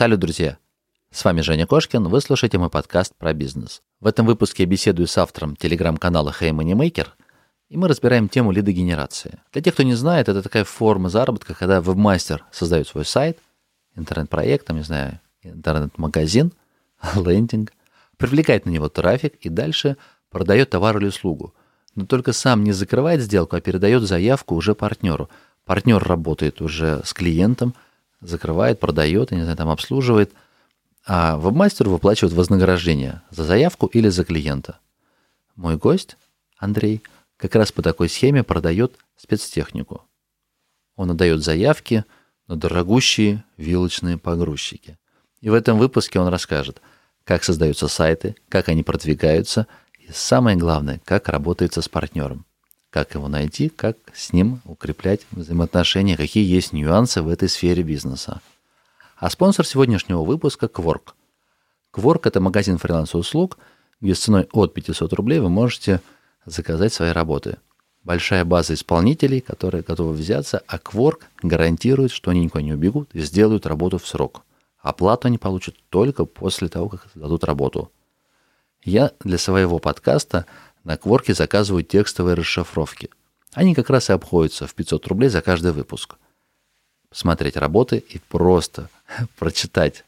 Салют, друзья! С вами Женя Кошкин, вы слушаете мой подкаст про бизнес. В этом выпуске я беседую с автором телеграм-канала Hey Moneymaker, и мы разбираем тему лидогенерации. Для тех, кто не знает, это такая форма заработка, когда вебмастер создает свой сайт, интернет-проект, там, не знаю, интернет-магазин, лендинг, привлекает на него трафик и дальше продает товар или услугу. Но только сам не закрывает сделку, а передает заявку уже партнеру. Партнер работает уже с клиентом, закрывает, продает, я не знаю, там обслуживает – а вебмастеру выплачивают вознаграждение за заявку или за клиента. Мой гость, Андрей, как раз по такой схеме продает спецтехнику. Он отдает заявки на дорогущие вилочные погрузчики. И в этом выпуске он расскажет, как создаются сайты, как они продвигаются и самое главное, как работается с партнером. Как его найти, как с ним укреплять взаимоотношения, какие есть нюансы в этой сфере бизнеса. А спонсор сегодняшнего выпуска – Quark. Quark – это магазин фриланс-услуг, где с ценой от 500 рублей вы можете заказать свои работы. Большая база исполнителей, которые готовы взяться, а Quark гарантирует, что они никуда не убегут и сделают работу в срок. Оплату они получат только после того, как дадут работу. Я для своего подкаста на Кворке заказываю текстовые расшифровки. Они как раз и обходятся в 500 рублей за каждый выпуск – посмотреть работы и просто прочитать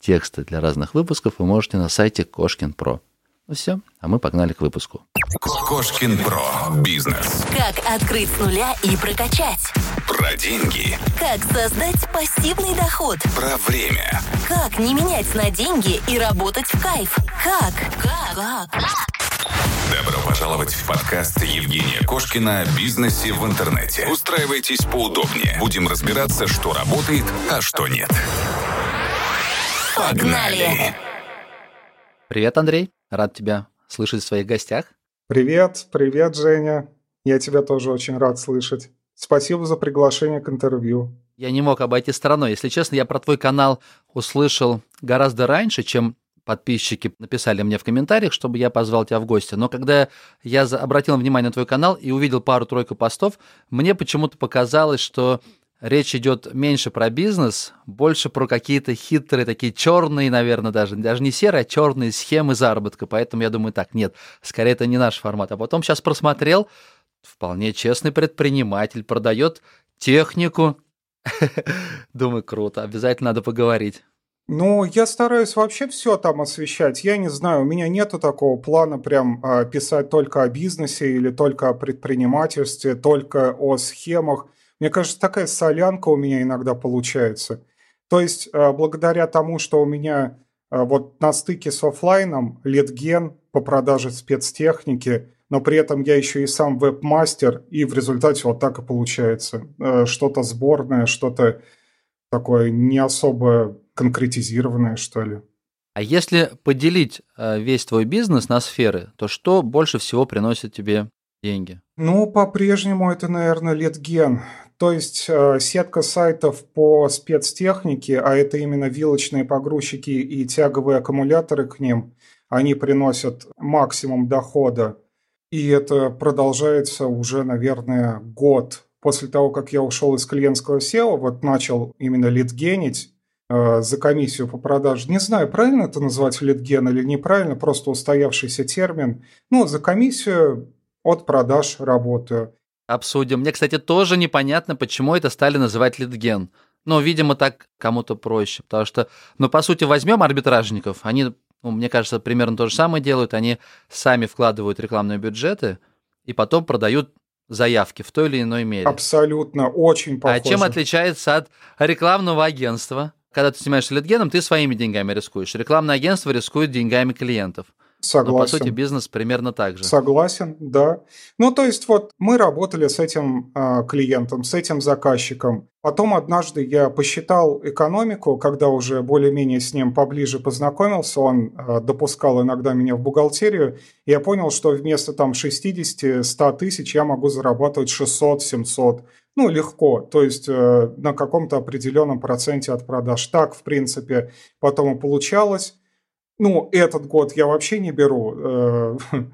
тексты для разных выпусков вы можете на сайте Кошкин Про. Ну все, а мы погнали к выпуску. Кошкин Про. Бизнес. Как открыть с нуля и прокачать. Про деньги. Как создать пассивный доход. Про время. Как не менять на деньги и работать в кайф. Как? Как? Как? Добро пожаловать в подкаст Евгения Кошкина о бизнесе в интернете. Устраивайтесь поудобнее. Будем разбираться, что работает, а что нет. Погнали! Привет, Андрей. Рад тебя слышать в своих гостях. Привет, привет, Женя. Я тебя тоже очень рад слышать. Спасибо за приглашение к интервью. Я не мог обойти стороной. Если честно, я про твой канал услышал гораздо раньше, чем подписчики написали мне в комментариях, чтобы я позвал тебя в гости. Но когда я обратил внимание на твой канал и увидел пару-тройку постов, мне почему-то показалось, что речь идет меньше про бизнес, больше про какие-то хитрые, такие черные, наверное, даже, даже не серые, а черные схемы заработка. Поэтому я думаю, так, нет, скорее это не наш формат. А потом сейчас просмотрел, вполне честный предприниматель, продает технику. Думаю, круто, обязательно надо поговорить. Ну, я стараюсь вообще все там освещать. Я не знаю, у меня нету такого плана прям э, писать только о бизнесе или только о предпринимательстве, только о схемах. Мне кажется, такая солянка у меня иногда получается. То есть, э, благодаря тому, что у меня э, вот на стыке с офлайном литген по продаже спецтехники, но при этом я еще и сам веб-мастер, и в результате вот так и получается. Э, что-то сборное, что-то такое не особо конкретизированное, что ли. А если поделить э, весь твой бизнес на сферы, то что больше всего приносит тебе деньги? Ну, по-прежнему это, наверное, литген. То есть э, сетка сайтов по спецтехнике, а это именно вилочные погрузчики и тяговые аккумуляторы к ним, они приносят максимум дохода. И это продолжается уже, наверное, год. После того, как я ушел из клиентского SEO, вот начал именно литгенить, за комиссию по продаже. Не знаю, правильно это назвать литген или неправильно, просто устоявшийся термин. Ну, за комиссию от продаж работаю. Обсудим. Мне, кстати, тоже непонятно, почему это стали называть литген. Но, видимо, так кому-то проще, потому что, ну, по сути, возьмем арбитражников, они, ну, мне кажется, примерно то же самое делают, они сами вкладывают рекламные бюджеты и потом продают заявки в той или иной мере. Абсолютно, очень похоже. А чем отличается от рекламного агентства? Когда ты снимаешься литгеном, ты своими деньгами рискуешь. Рекламное агентство рискует деньгами клиентов. Согласен. Но, по сути, бизнес примерно так же. Согласен, да. Ну, то есть, вот мы работали с этим э, клиентом, с этим заказчиком. Потом однажды я посчитал экономику, когда уже более-менее с ним поближе познакомился, он э, допускал иногда меня в бухгалтерию, и я понял, что вместо там 60-100 тысяч я могу зарабатывать 600-700 ну, легко, то есть э, на каком-то определенном проценте от продаж. Так, в принципе, потом и получалось. Ну, этот год я вообще не беру э,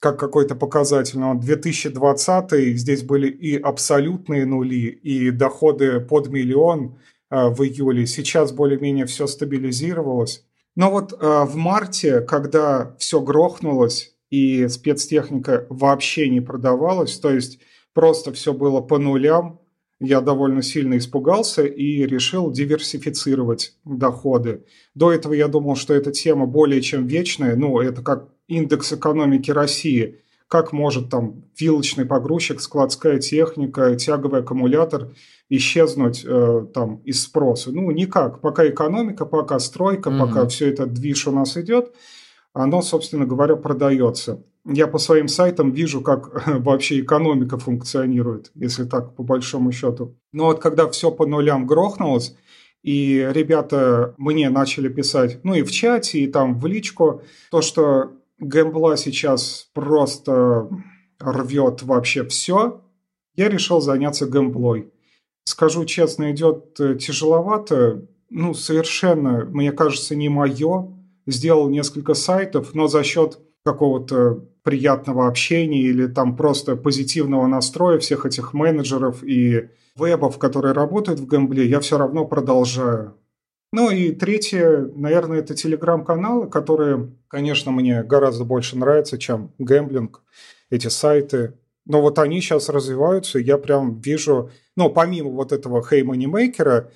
как какой-то показатель, но 2020 здесь были и абсолютные нули, и доходы под миллион, в июле. Сейчас более-менее все стабилизировалось. Но вот в марте, когда все грохнулось и спецтехника вообще не продавалась, то есть просто все было по нулям, я довольно сильно испугался и решил диверсифицировать доходы. До этого я думал, что эта тема более чем вечная, ну, это как индекс экономики России. Как может там вилочный погрузчик, складская техника, тяговый аккумулятор исчезнуть э, там из спроса? Ну, никак. Пока экономика, пока стройка, mm-hmm. пока все это движ у нас идет, оно, собственно говоря, продается я по своим сайтам вижу, как вообще экономика функционирует, если так по большому счету. Но вот когда все по нулям грохнулось, и ребята мне начали писать, ну и в чате, и там в личку, то, что Гэмбла сейчас просто рвет вообще все, я решил заняться гэмблой. Скажу честно, идет э, тяжеловато, ну совершенно, мне кажется, не мое. Сделал несколько сайтов, но за счет какого-то приятного общения или там просто позитивного настроя всех этих менеджеров и вебов, которые работают в Гэмбле, я все равно продолжаю. Ну и третье, наверное, это телеграм-каналы, которые, конечно, мне гораздо больше нравятся, чем гэмблинг, эти сайты. Но вот они сейчас развиваются, я прям вижу, ну, помимо вот этого Hey Moneymaker,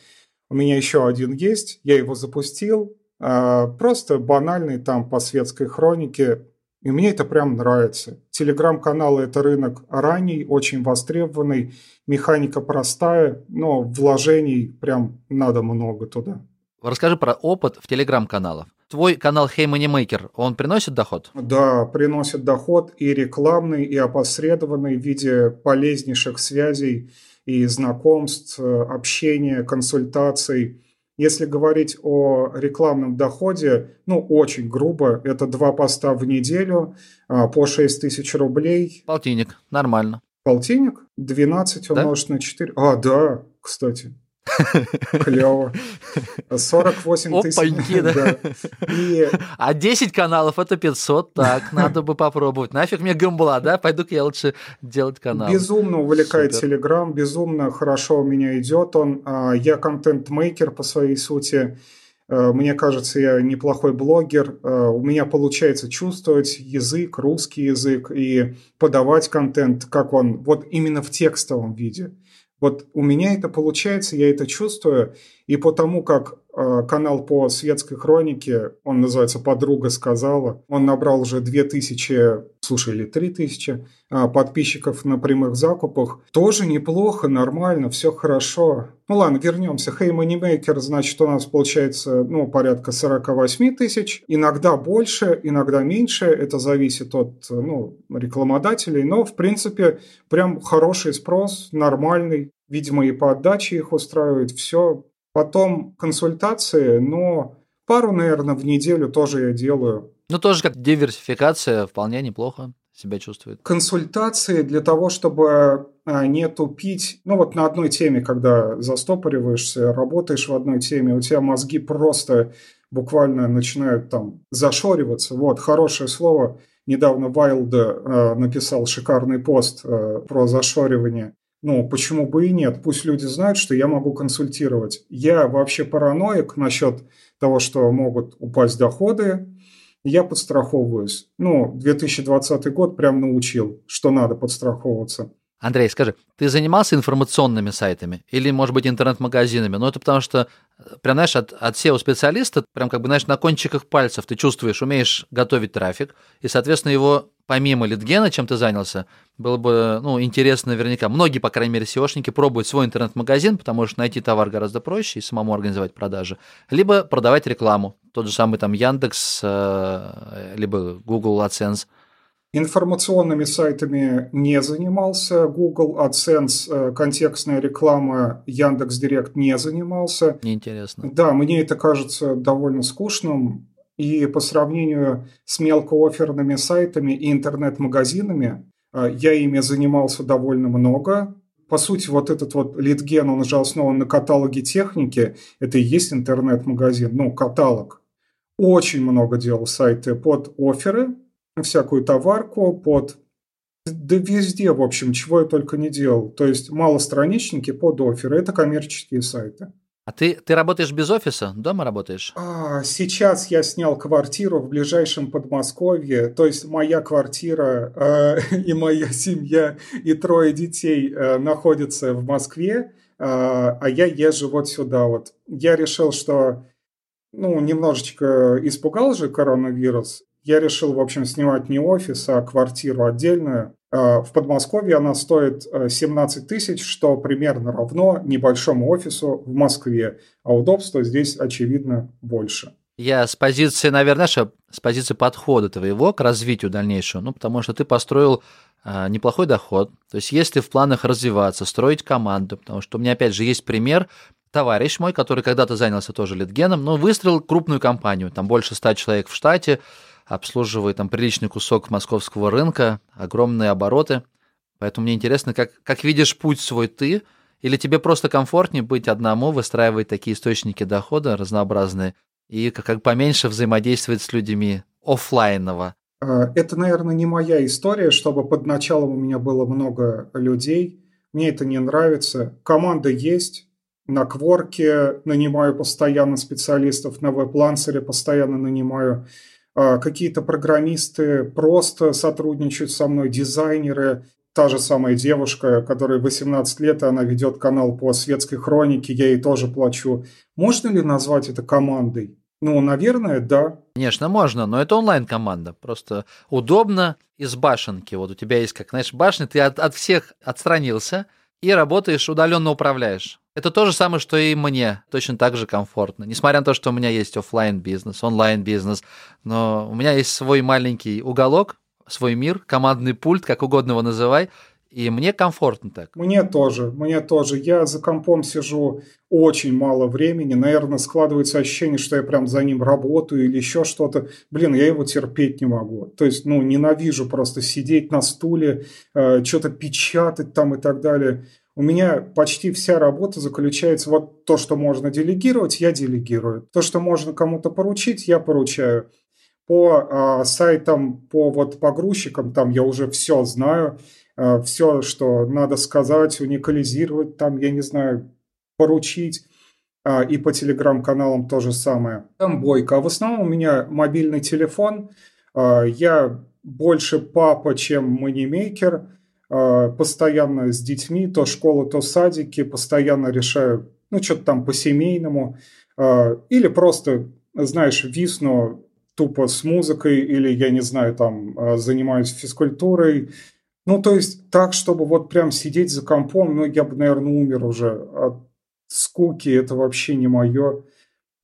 у меня еще один есть, я его запустил, а, просто банальный там по светской хронике и мне это прям нравится. Телеграм-каналы – это рынок ранний, очень востребованный, механика простая, но вложений прям надо много туда. Расскажи про опыт в телеграм-каналах. Твой канал Hey Moneymaker, он приносит доход? Да, приносит доход и рекламный, и опосредованный в виде полезнейших связей и знакомств, общения, консультаций – если говорить о рекламном доходе, ну, очень грубо, это два поста в неделю а, по 6 тысяч рублей. Полтинник, нормально. Полтинник? 12 умножить да? на 4. А, да, кстати. Клево. 48 тысяч. да. да. И... А 10 каналов это 500, так, надо бы попробовать. Нафиг мне гамбла, да? Пойду-ка я лучше делать канал. Безумно увлекает Телеграм, безумно хорошо у меня идет он. А, я контент-мейкер по своей сути. А, мне кажется, я неплохой блогер. А, у меня получается чувствовать язык, русский язык и подавать контент, как он, вот именно в текстовом виде. Вот у меня это получается, я это чувствую, и потому как канал по светской хронике, он называется «Подруга сказала», он набрал уже 2000, слушай, или 3000 э, подписчиков на прямых закупах, тоже неплохо, нормально, все хорошо. Ну ладно, вернемся. Hey Moneymaker, значит, у нас получается, ну, порядка 48 тысяч, иногда больше, иногда меньше, это зависит от, ну, рекламодателей, но, в принципе, прям хороший спрос, нормальный, видимо, и по отдаче их устраивает, все Потом консультации, но пару, наверное, в неделю тоже я делаю. Ну, тоже как диверсификация, вполне неплохо себя чувствует. Консультации для того, чтобы а, не тупить. Ну, вот на одной теме, когда застопориваешься, работаешь в одной теме, у тебя мозги просто буквально начинают там зашориваться. Вот, хорошее слово. Недавно Вайлд э, написал шикарный пост э, про зашоривание. Ну, почему бы и нет? Пусть люди знают, что я могу консультировать. Я вообще параноик насчет того, что могут упасть доходы. Я подстраховываюсь. Ну, 2020 год прям научил, что надо подстраховываться. Андрей, скажи, ты занимался информационными сайтами или, может быть, интернет-магазинами? Ну, это потому что, прям, знаешь, от, от SEO-специалиста, прям как бы, знаешь, на кончиках пальцев ты чувствуешь, умеешь готовить трафик, и, соответственно, его помимо литгена, чем ты занялся, было бы ну, интересно наверняка. Многие, по крайней мере, SEOшники пробуют свой интернет-магазин, потому что найти товар гораздо проще и самому организовать продажи. Либо продавать рекламу. Тот же самый там Яндекс, э, либо Google AdSense. Информационными сайтами не занимался. Google AdSense, э, контекстная реклама, Яндекс Директ не занимался. Неинтересно. Да, мне это кажется довольно скучным. И по сравнению с мелкооферными сайтами и интернет-магазинами, а, я ими занимался довольно много. По сути, вот этот вот литген, он же основан на каталоге техники. Это и есть интернет-магазин, ну, каталог. Очень много делал сайты под оферы, всякую товарку, под... Да везде, в общем, чего я только не делал. То есть малостраничники под оферы. Это коммерческие сайты. А ты, ты работаешь без офиса? Дома работаешь? А, сейчас я снял квартиру в ближайшем Подмосковье. То есть моя квартира э, и моя семья и трое детей э, находятся в Москве, э, а я езжу вот сюда вот. Я решил, что ну, немножечко испугал же коронавирус. Я решил, в общем, снимать не офис, а квартиру отдельную. А, в Подмосковье она стоит 17 э, тысяч, что примерно равно небольшому офису в Москве, а удобства здесь, очевидно, больше. Я с позиции, наверное, знаешь, с позиции подхода твоего к развитию дальнейшего, ну, потому что ты построил а, неплохой доход. То есть, если в планах развиваться, строить команду, потому что у меня, опять же, есть пример, товарищ мой, который когда-то занялся тоже литгеном, но выстроил крупную компанию, там больше ста человек в штате, обслуживает там приличный кусок московского рынка, огромные обороты. Поэтому мне интересно, как, как видишь путь свой ты, или тебе просто комфортнее быть одному, выстраивать такие источники дохода разнообразные, и как, как поменьше взаимодействовать с людьми офлайново? А, это, наверное, не моя история, чтобы под началом у меня было много людей. Мне это не нравится. Команда есть. На Кворке нанимаю постоянно специалистов, на веб-лансере постоянно нанимаю какие-то программисты просто сотрудничают со мной, дизайнеры, та же самая девушка, которой 18 лет, и она ведет канал по светской хронике, я ей тоже плачу. Можно ли назвать это командой? Ну, наверное, да. Конечно, можно, но это онлайн-команда. Просто удобно из башенки. Вот у тебя есть, как, знаешь, башня, ты от, от всех отстранился и работаешь, удаленно управляешь. Это то же самое, что и мне. Точно так же комфортно. Несмотря на то, что у меня есть офлайн бизнес онлайн бизнес, но у меня есть свой маленький уголок, свой мир, командный пульт, как угодно его называй, и мне комфортно так. Мне тоже, мне тоже. Я за компом сижу очень мало времени. Наверное, складывается ощущение, что я прям за ним работаю или еще что-то. Блин, я его терпеть не могу. То есть, ну, ненавижу просто сидеть на стуле, э, что-то печатать там и так далее. У меня почти вся работа заключается вот то, что можно делегировать, я делегирую. То, что можно кому-то поручить, я поручаю. По э, сайтам, по вот погрузчикам, там я уже все знаю, э, все, что надо сказать, уникализировать, там, я не знаю, поручить. Э, и по телеграм-каналам то же самое. Там бойко. А в основном у меня мобильный телефон. Э, я больше папа, чем манимейкер. А, постоянно с детьми, то школа, то садики, постоянно решаю, ну, что-то там по-семейному, а, или просто, знаешь, висну тупо с музыкой, или, я не знаю, там, а, занимаюсь физкультурой, ну, то есть так, чтобы вот прям сидеть за компом, ну, я бы, наверное, умер уже от скуки, это вообще не мое.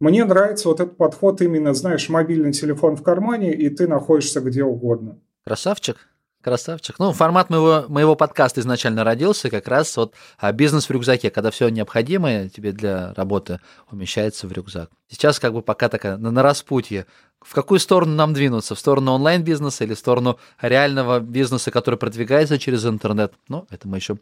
Мне нравится вот этот подход именно, знаешь, мобильный телефон в кармане, и ты находишься где угодно. Красавчик. Красавчик. Ну, формат моего, моего подкаста изначально родился как раз вот а, бизнес в рюкзаке, когда все необходимое тебе для работы умещается в рюкзак. Сейчас как бы пока такая на, на распутье. В какую сторону нам двинуться? В сторону онлайн-бизнеса или в сторону реального бизнеса, который продвигается через интернет? Ну, это мы еще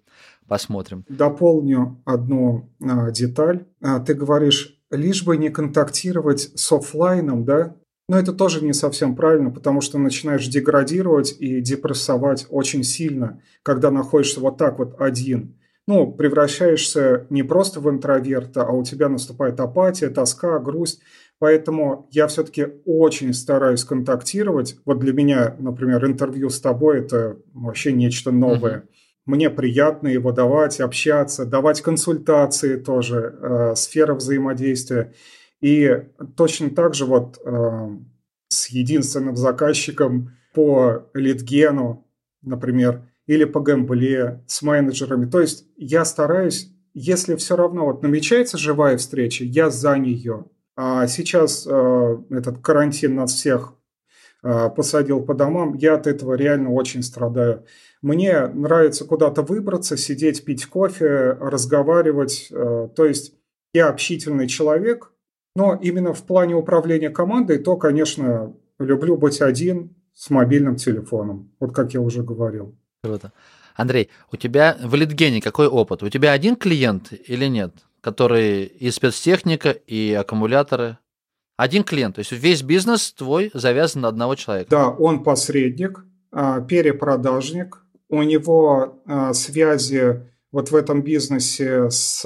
посмотрим. Дополню одну а, деталь. А, ты говоришь, лишь бы не контактировать с офлайном, да? Но это тоже не совсем правильно, потому что начинаешь деградировать и депрессовать очень сильно, когда находишься вот так вот один. Ну, превращаешься не просто в интроверта, а у тебя наступает апатия, тоска, грусть. Поэтому я все-таки очень стараюсь контактировать. Вот для меня, например, интервью с тобой – это вообще нечто новое. Мне приятно его давать, общаться, давать консультации тоже, э, сфера взаимодействия. И точно так же вот э, с единственным заказчиком по литгену, например, или по гэмбле с менеджерами. То есть я стараюсь, если все равно вот намечается живая встреча, я за нее. А сейчас э, этот карантин нас всех э, посадил по домам, я от этого реально очень страдаю. Мне нравится куда-то выбраться, сидеть, пить кофе, разговаривать. Э, то есть я общительный человек, но именно в плане управления командой, то, конечно, люблю быть один с мобильным телефоном, вот как я уже говорил. Круто. Андрей, у тебя в Литгене какой опыт? У тебя один клиент или нет, который и спецтехника, и аккумуляторы? Один клиент, то есть весь бизнес твой завязан на одного человека. Да, он посредник, а, перепродажник, у него а, связи вот в этом бизнесе с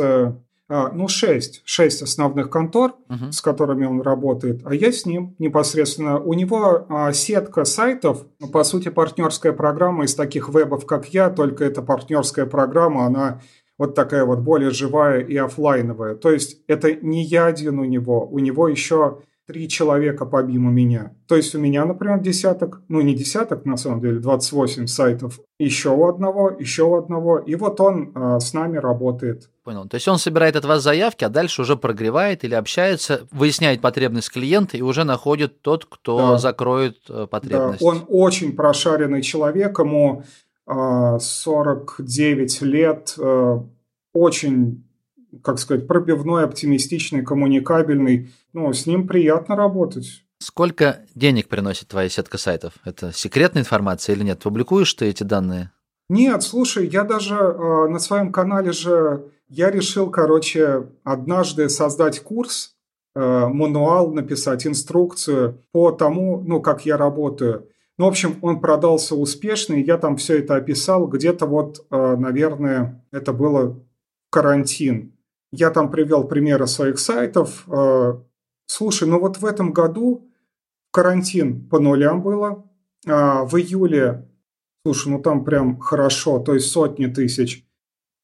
ну, шесть, шесть основных контор, Мгм. с которыми он работает, а я с ним непосредственно. У него а, сетка сайтов, ну, по сути, партнерская программа из таких вебов, как я, только эта партнерская программа, она вот такая вот более живая и оффлайновая. То есть это не я один у него, у него еще три человека помимо меня. То есть у меня, например, десяток, ну не десяток, на самом деле, 28 сайтов, еще у одного, еще у одного, и вот он а, с нами работает. Понял. То есть он собирает от вас заявки, а дальше уже прогревает или общается, выясняет потребность клиента и уже находит тот, кто Да. закроет э, Да, потребность. он очень прошаренный человек, ему а, 49 лет, а, очень, как сказать, пробивной, оптимистичный, коммуникабельный. Ну, с ним приятно работать. Сколько денег приносит твоя сетка сайтов? Это секретная информация или нет? Публикуешь ты эти данные? Нет, слушай, я даже э, на своем канале же, я решил, короче, однажды создать курс, э, мануал написать, инструкцию по тому, ну, как я работаю. Ну, в общем, он продался успешно, и я там все это описал. Где-то вот, э, наверное, это было карантин. Я там привел примеры своих сайтов. Э, слушай, ну вот в этом году карантин по нулям было. А в июле Слушай, ну там прям хорошо, то есть сотни тысяч.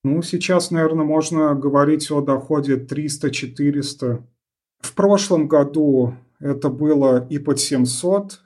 Ну, сейчас, наверное, можно говорить о доходе 300-400. В прошлом году это было и под 700.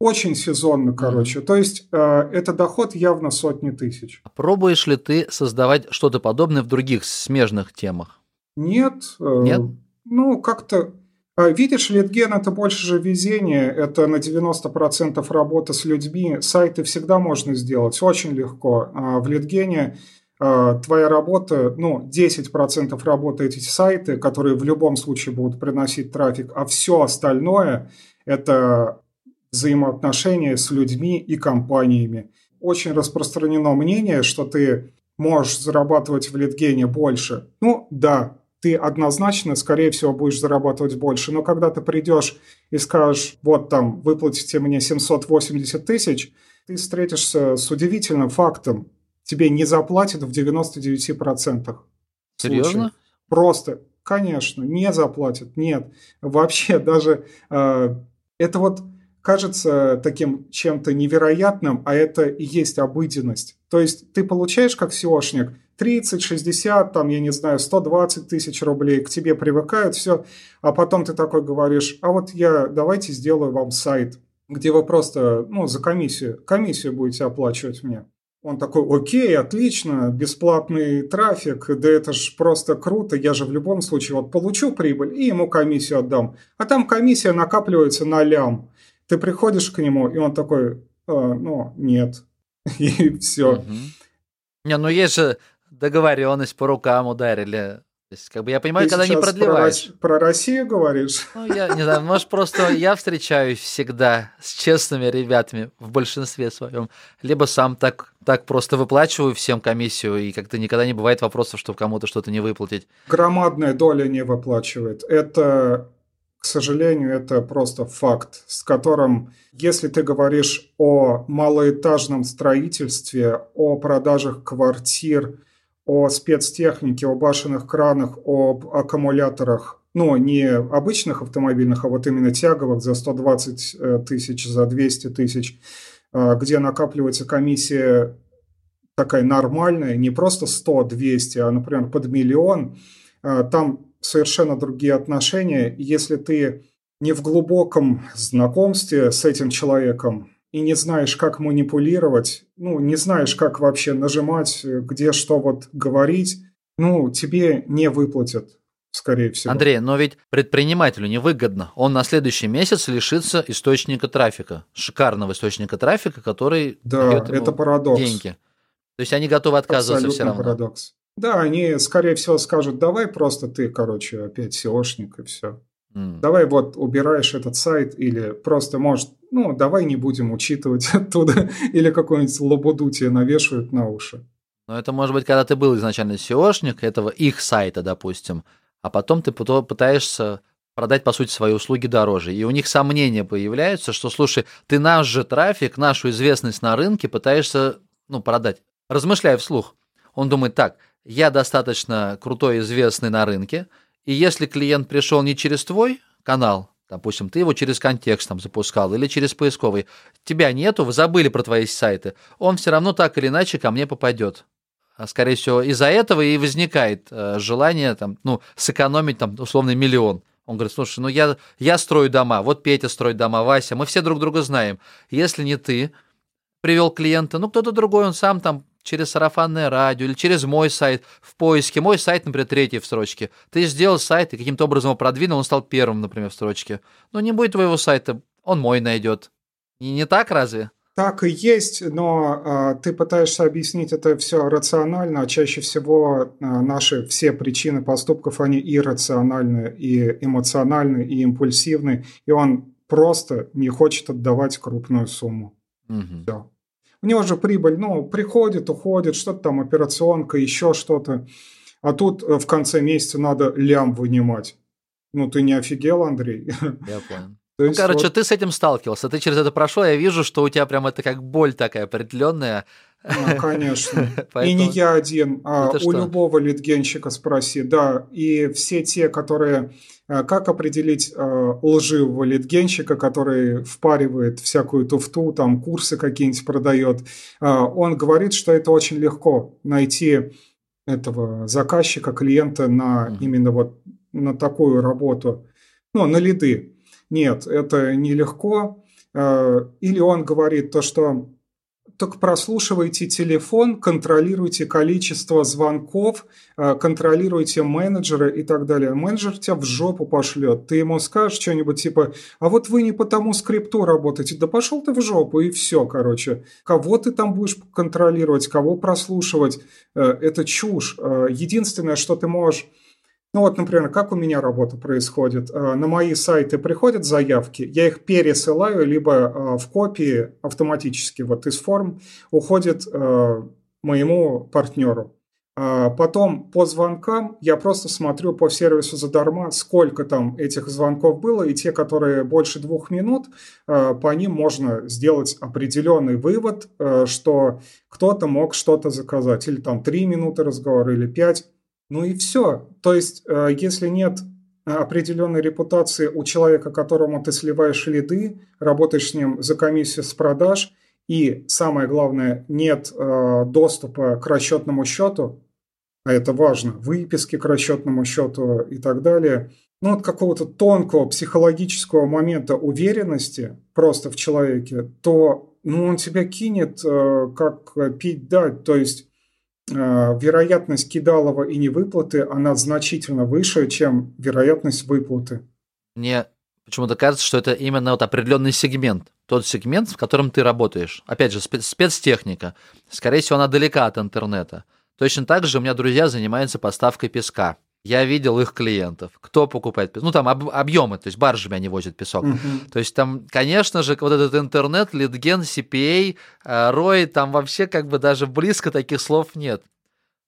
Очень сезонно, короче. То есть э, это доход явно сотни тысяч. Пробуешь ли ты создавать что-то подобное в других смежных темах? Нет. э, Нет? Ну, как-то... а, Видишь, литген – это больше же везение, это на 90% работа с людьми. Сайты всегда можно сделать, очень легко. А В литгене а, твоя работа, ну, 10% работы эти сайты, которые в любом случае будут приносить трафик, а все остальное – это взаимоотношения с людьми и компаниями. Очень распространено мнение, что ты можешь зарабатывать в литгене больше. Ну, да, ты однозначно, скорее всего, будешь зарабатывать больше. Но когда ты придешь и скажешь, вот там, выплатите мне 780 тысяч, ты встретишься с удивительным фактом. Тебе не заплатят в 99%. Серьезно? случаев. Просто, конечно, не заплатят, нет. Вообще даже э, это вот кажется таким чем-то невероятным, а это и есть обыденность. То есть ты получаешь как SEOшник 30, 60, там, я не знаю, 120 тысяч рублей, к тебе привыкают, все, а потом ты такой говоришь, а вот я, давайте сделаю вам сайт, где вы просто, ну, за комиссию, комиссию будете оплачивать мне. Он такой, окей, отлично, бесплатный трафик, да это ж просто круто, я же в любом случае вот получу прибыль и ему комиссию отдам. А там комиссия накапливается на лям. Ты приходишь к нему, и он такой, «А, ну, нет. И все. Не, ну есть же договоренность по рукам ударили. То есть, как бы я понимаю, Ты когда не про, продлеваешь. Рос- про Россию говоришь? Ну, я не знаю, может, просто я встречаюсь всегда с честными ребятами в большинстве своем. Либо сам так, так просто выплачиваю всем комиссию, и как-то никогда не бывает вопросов, что кому-то что-то не выплатить. Громадная доля не выплачивает. Это, к сожалению, это просто факт, с которым, если ты говоришь о малоэтажном строительстве, о продажах квартир, о спецтехнике, о башенных кранах, об аккумуляторах, ну, не обычных автомобильных, а вот именно тяговых за 120 э, тысяч, за 200 тысяч, э, где накапливается комиссия такая нормальная, не просто 100-200, а, например, под миллион, э, там совершенно другие отношения. Если ты не в глубоком знакомстве с этим человеком и не знаешь, как манипулировать, ну, не знаешь, как вообще нажимать, где что вот говорить, ну, тебе не выплатят, скорее всего. Андрей, но ведь предпринимателю невыгодно. Он на следующий месяц лишится источника трафика, шикарного источника трафика, который Да, дает ему это парадокс. деньги. То есть они готовы отказываться все Абсолютно равно. парадокс. Да, они, скорее всего, скажут, давай просто ты, короче, опять SEOшник и все. М. Давай вот убираешь этот сайт или просто, может, ну, давай не будем учитывать оттуда или какую-нибудь лабуду тебе навешивают на уши. Но это может быть, когда ты был изначально SEOшник этого их сайта, допустим, а потом ты пытаешься продать, по сути, свои услуги дороже. И у них сомнения появляются, что, слушай, ты наш же трафик, нашу известность на рынке пытаешься, ну, продать. Размышляя вслух. Он думает, так, я достаточно крутой, известный на рынке, и если клиент пришел не через твой канал, допустим, ты его через контекст там запускал или через поисковый, тебя нету, вы забыли про твои сайты, он все равно так или иначе ко мне попадет. А, скорее всего, из-за этого и возникает э, желание там, ну, сэкономить там условный миллион. Он говорит, слушай, ну я, я строю дома, вот Петя строит дома, Вася, мы все друг друга знаем. Если не ты привел клиента, ну кто-то другой, он сам там через сарафанное радио или через мой сайт в поиске. Мой сайт, например, третий в строчке. Ты сделал сайт и каким-то образом его продвинул, он стал первым, например, в строчке. Но не будет твоего сайта, он мой найдет. И не так разве? Так и есть, но а, ты пытаешься объяснить это все рационально, а чаще всего а, наши все причины поступков, они иррациональны, и эмоциональны, и импульсивны, и он просто не хочет отдавать крупную сумму. Угу. Все. У него же прибыль, ну, приходит, уходит, что-то там, операционка, еще что-то. А тут э, в конце месяца надо лям вынимать. Ну, ты не офигел, Андрей? Я понял. То ну, короче, вот... ты с этим сталкивался, ты через это прошел, я вижу, что у тебя прям это как боль такая определенная. Ну, конечно. Поэтому... И не я один, а это у что? любого литгенщика спроси, да. И все те, которые... Э, как определить э, лживого литгенщика, который впаривает всякую туфту, там курсы какие-нибудь продает, э, он говорит, что это очень легко найти этого заказчика, клиента на mm-hmm. именно вот на такую работу, ну, на лиды. Нет, это нелегко. Э, или он говорит то, что только прослушивайте телефон, контролируйте количество звонков, э, контролируйте менеджера и так далее. Менеджер тебя в жопу пошлет. Ты ему скажешь что-нибудь типа, а вот вы не по тому скрипту работаете. Да пошел ты в жопу и все, короче. Кого ты там будешь контролировать, кого прослушивать, э, это чушь. Единственное, что ты можешь ну вот, например, как у меня работа происходит. Э, на мои сайты приходят заявки, я их пересылаю, либо э, в копии автоматически вот из форм уходит э, моему партнеру. А потом по звонкам я просто смотрю по сервису задарма, сколько там этих звонков было, и те, которые больше двух минут, по ним можно сделать определенный вывод, что кто-то мог что-то заказать, или там три минуты разговора, или пять. Ну и все. То есть, э, если нет определенной репутации у человека, которому ты сливаешь лиды, работаешь с ним за комиссию с продаж, и самое главное, нет э, доступа к расчетному счету, а это важно, выписки к расчетному счету и так далее, ну, от какого-то тонкого психологического момента уверенности просто в человеке, то ну, он тебя кинет, э, как пить дать. То есть Э, вероятность кидалова и невыплаты, она значительно выше, чем вероятность выплаты. Мне почему-то кажется, что это именно вот определенный сегмент, тот сегмент, в котором ты работаешь. Опять же, спецтехника. Скорее всего, она далека от интернета. Точно так же у меня друзья занимаются поставкой песка. Я видел их клиентов, кто покупает песок. Ну, там об, объемы, то есть баржами они возят песок. Uh-huh. То есть там, конечно же, вот этот интернет, литген, CPA, ROI, там вообще как бы даже близко таких слов нет.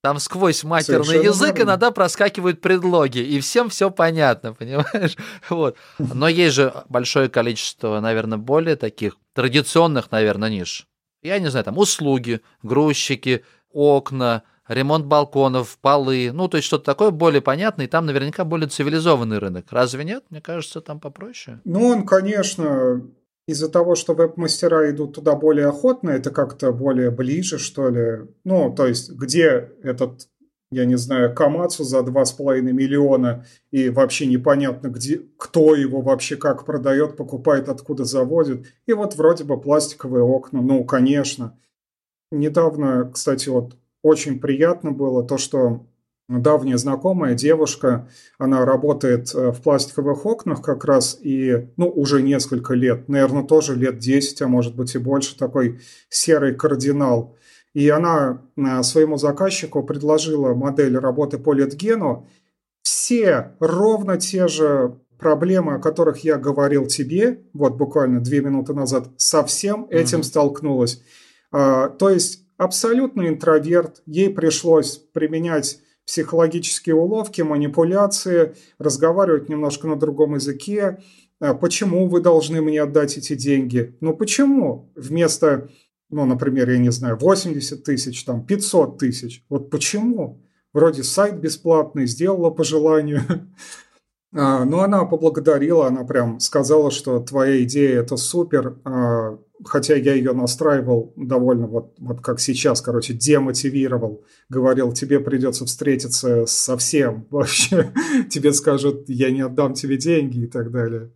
Там сквозь матерный Совершенно язык верно. иногда проскакивают предлоги, и всем все понятно, понимаешь? Вот. Но есть же большое количество, наверное, более таких традиционных, наверное, ниш. Я не знаю, там услуги, грузчики, окна, ремонт балконов, полы, ну, то есть что-то такое более понятное, и там наверняка более цивилизованный рынок. Разве нет? Мне кажется, там попроще. Ну, он, конечно, из-за того, что веб-мастера идут туда более охотно, это как-то более ближе, что ли. Ну, то есть, где этот, я не знаю, Камацу за 2,5 миллиона, и вообще непонятно, где, кто его вообще как продает, покупает, откуда заводит. И вот вроде бы пластиковые окна, ну, конечно. Недавно, кстати, вот очень приятно было то, что давняя знакомая девушка, она работает э, в пластиковых окнах как раз и, ну, уже несколько лет, наверное, тоже лет 10, а может быть и больше, такой серый кардинал. И она э, своему заказчику предложила модель работы по литгену. Все ровно те же проблемы, о которых я говорил тебе, вот буквально две минуты назад, совсем этим mm-hmm. столкнулась. А, то есть абсолютно интроверт, ей пришлось применять психологические уловки, манипуляции, разговаривать немножко на другом языке. А почему вы должны мне отдать эти деньги? Ну почему? Вместо, ну, например, я не знаю, 80 тысяч, там, 500 тысяч. Вот почему? вроде сайт бесплатный, сделала по желанию. А, но она поблагодарила, она прям сказала, что твоя идея это супер, а, хотя я ее настраивал довольно вот, вот как сейчас, короче, демотивировал, говорил, тебе придется встретиться со всем вообще, тебе скажут, я не отдам тебе деньги и так далее.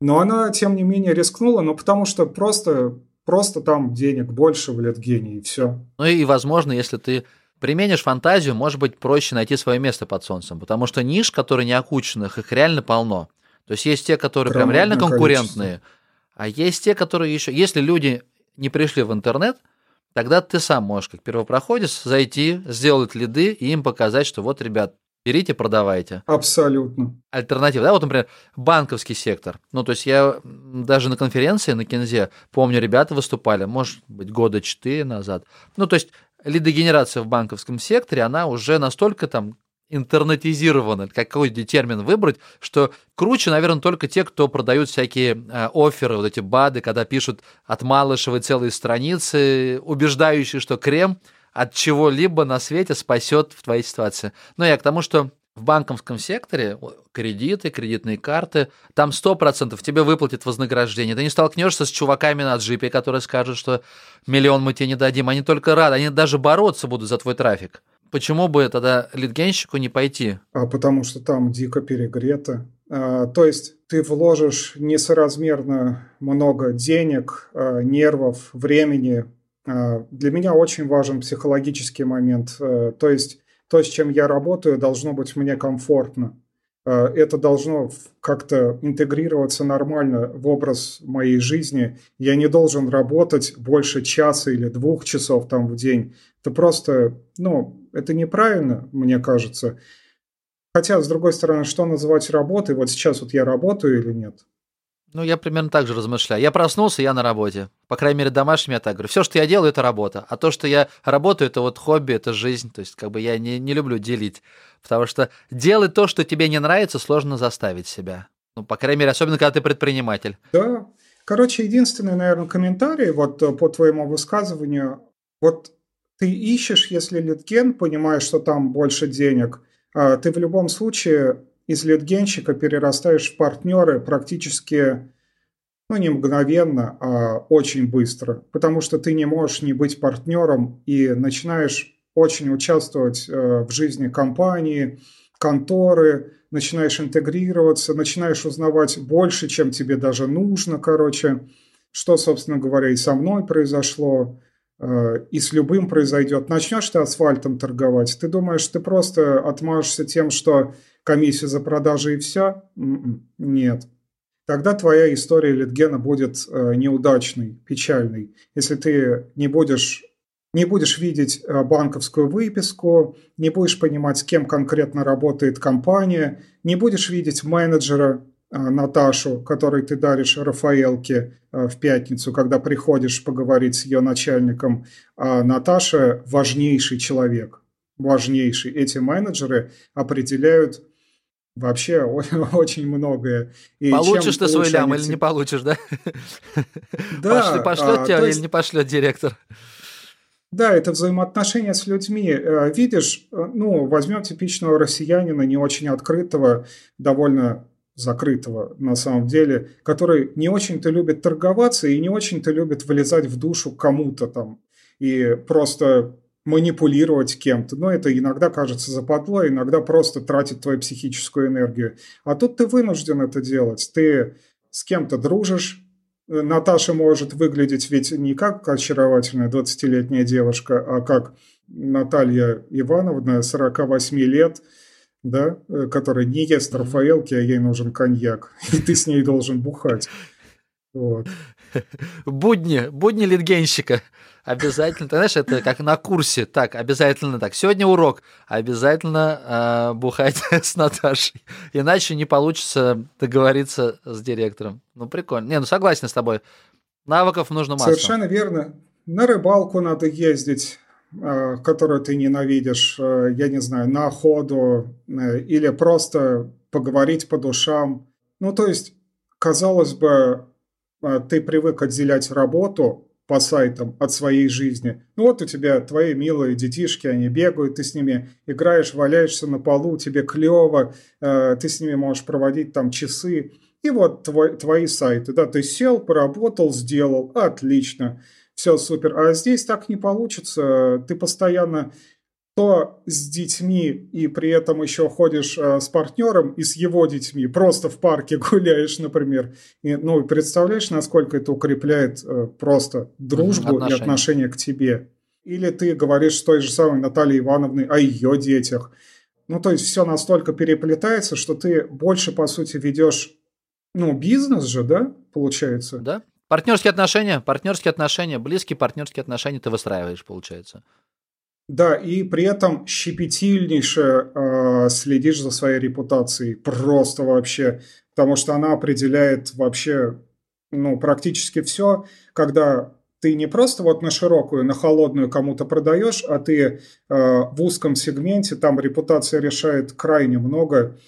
Но она, тем не менее, рискнула, ну потому что просто, просто там денег больше в Литгене и все. Ну и, возможно, если ты применишь фантазию, может быть проще найти свое место под солнцем, потому что ниш, которые не окученных, их реально полно. То есть есть те, которые прям реально конкурентные, количество. а есть те, которые еще... Если люди не пришли в интернет, тогда ты сам можешь, как первопроходец, зайти, сделать лиды и им показать, что вот, ребят, берите, продавайте. Абсолютно. Альтернатива. Да, вот, например, банковский сектор. Ну, то есть я даже на конференции на Кинзе, помню, ребята выступали, может быть, года четыре назад. Ну, то есть лидогенерация в банковском секторе, она уже настолько там интернетизирована, какой термин выбрать, что круче, наверное, только те, кто продают всякие э, оферы, вот эти БАДы, когда пишут от Малышевой целые страницы, убеждающие, что крем от чего-либо на свете спасет в твоей ситуации. Но я к тому, что в банковском секторе кредиты, кредитные карты, там 100% тебе выплатят вознаграждение. Ты не столкнешься с чуваками на джипе, которые скажут, что миллион мы тебе не дадим. Они только рады, они даже бороться будут за твой трафик. Почему бы тогда литгенщику не пойти? А потому что там дико перегрето. А, то есть ты вложишь несоразмерно много денег, а, нервов, времени. А, для меня очень важен психологический момент. А, то есть то, с чем я работаю, должно быть мне комфортно. Э, это должно как-то интегрироваться нормально в образ моей жизни. Я не должен работать больше часа или двух часов там в день. Это просто, ну, это неправильно, мне кажется. Хотя, с другой стороны, что называть работой? Вот сейчас вот я работаю или нет? Ну, я примерно так же размышляю. Я проснулся, я на работе. По крайней мере, домашним я так говорю. Все, что я делаю, это работа. А то, что я работаю, это вот хобби, это жизнь. То есть, как бы я не, не люблю делить. Потому что делать то, что тебе не нравится, сложно заставить себя. Ну, по крайней мере, особенно, когда ты предприниматель. Да. Короче, единственный, наверное, комментарий вот э, по твоему высказыванию. Вот ты ищешь, если литген, понимаешь, что там больше денег, а ты в любом случае из литгенщика перерастаешь в партнеры практически, ну не мгновенно, а очень быстро. Потому что ты не можешь не быть партнером и начинаешь очень участвовать э, в жизни компании, конторы, начинаешь интегрироваться, начинаешь узнавать больше, чем тебе даже нужно, короче. Что, собственно говоря, и со мной произошло, и с любым произойдет. Начнешь ты асфальтом торговать, ты думаешь, ты просто отмажешься тем, что комиссию за продажи и все? М-м, нет. Тогда твоя история Литгена будет э, неудачной, печальной. Если ты не будешь, не будешь видеть э, банковскую выписку, не будешь понимать, с кем конкретно работает компания, не будешь видеть менеджера, Наташу, которой ты даришь Рафаэлке э, в пятницу, когда приходишь поговорить с ее начальником. А Наташа важнейший человек, важнейший. Эти менеджеры определяют Вообще очень многое. И получишь ты свой лям или не получишь, да? Да. Пошлет а, тебя или не пошлет директор? Да, это взаимоотношения с людьми. Э, видишь, э, ну, возьмем типичного россиянина, не очень открытого, довольно закрытого на самом деле, который не очень-то любит торговаться и не очень-то любит вылезать в душу кому-то там и просто манипулировать кем-то. Но это иногда кажется западло, иногда просто тратит твою психическую энергию. А тут ты вынужден это делать. Ты с кем-то дружишь. Наташа может выглядеть ведь не как очаровательная 20-летняя девушка, а как Наталья Ивановна, 48 лет, да, которая не ест Рафаэлки, а ей нужен коньяк. И ты с ней должен бухать. Вот. Будни, будни литгенщика. Обязательно, ты знаешь, это как на курсе. Так, обязательно так. Сегодня урок. Обязательно э, бухать с Наташей. Иначе не получится договориться с директором. Ну, прикольно. Не, ну согласен с тобой. Навыков нужно масса. Совершенно верно. На рыбалку надо ездить, э, которую ты ненавидишь, э, я не знаю, на охоту э, или просто поговорить по душам. Ну, то есть, казалось бы, ты привык отделять работу по сайтам от своей жизни. Ну вот у тебя твои милые детишки, они бегают, ты с ними играешь, валяешься на полу, тебе клево, э, ты с ними можешь проводить там часы. И вот твой, твои сайты, да, ты сел, поработал, сделал, отлично, все супер. А здесь так не получится, ты постоянно то с детьми и при этом еще ходишь э, с партнером и с его детьми, просто в парке гуляешь, например. И, ну, представляешь, насколько это укрепляет э, просто дружбу отношения. и отношение к тебе. Или ты говоришь с той же самой Натальей Ивановной о ее детях. Ну, то есть все настолько переплетается, что ты больше, по сути, ведешь, ну, бизнес же, да, получается? Да. Партнерские отношения, партнерские отношения, близкие партнерские отношения ты выстраиваешь, получается. Да, и при этом щепетильнейше э, следишь за своей репутацией. Просто вообще. Потому что она определяет вообще ну, практически все, когда ты не просто вот на широкую, на холодную кому-то продаешь, а ты э, в узком сегменте, там репутация решает крайне много,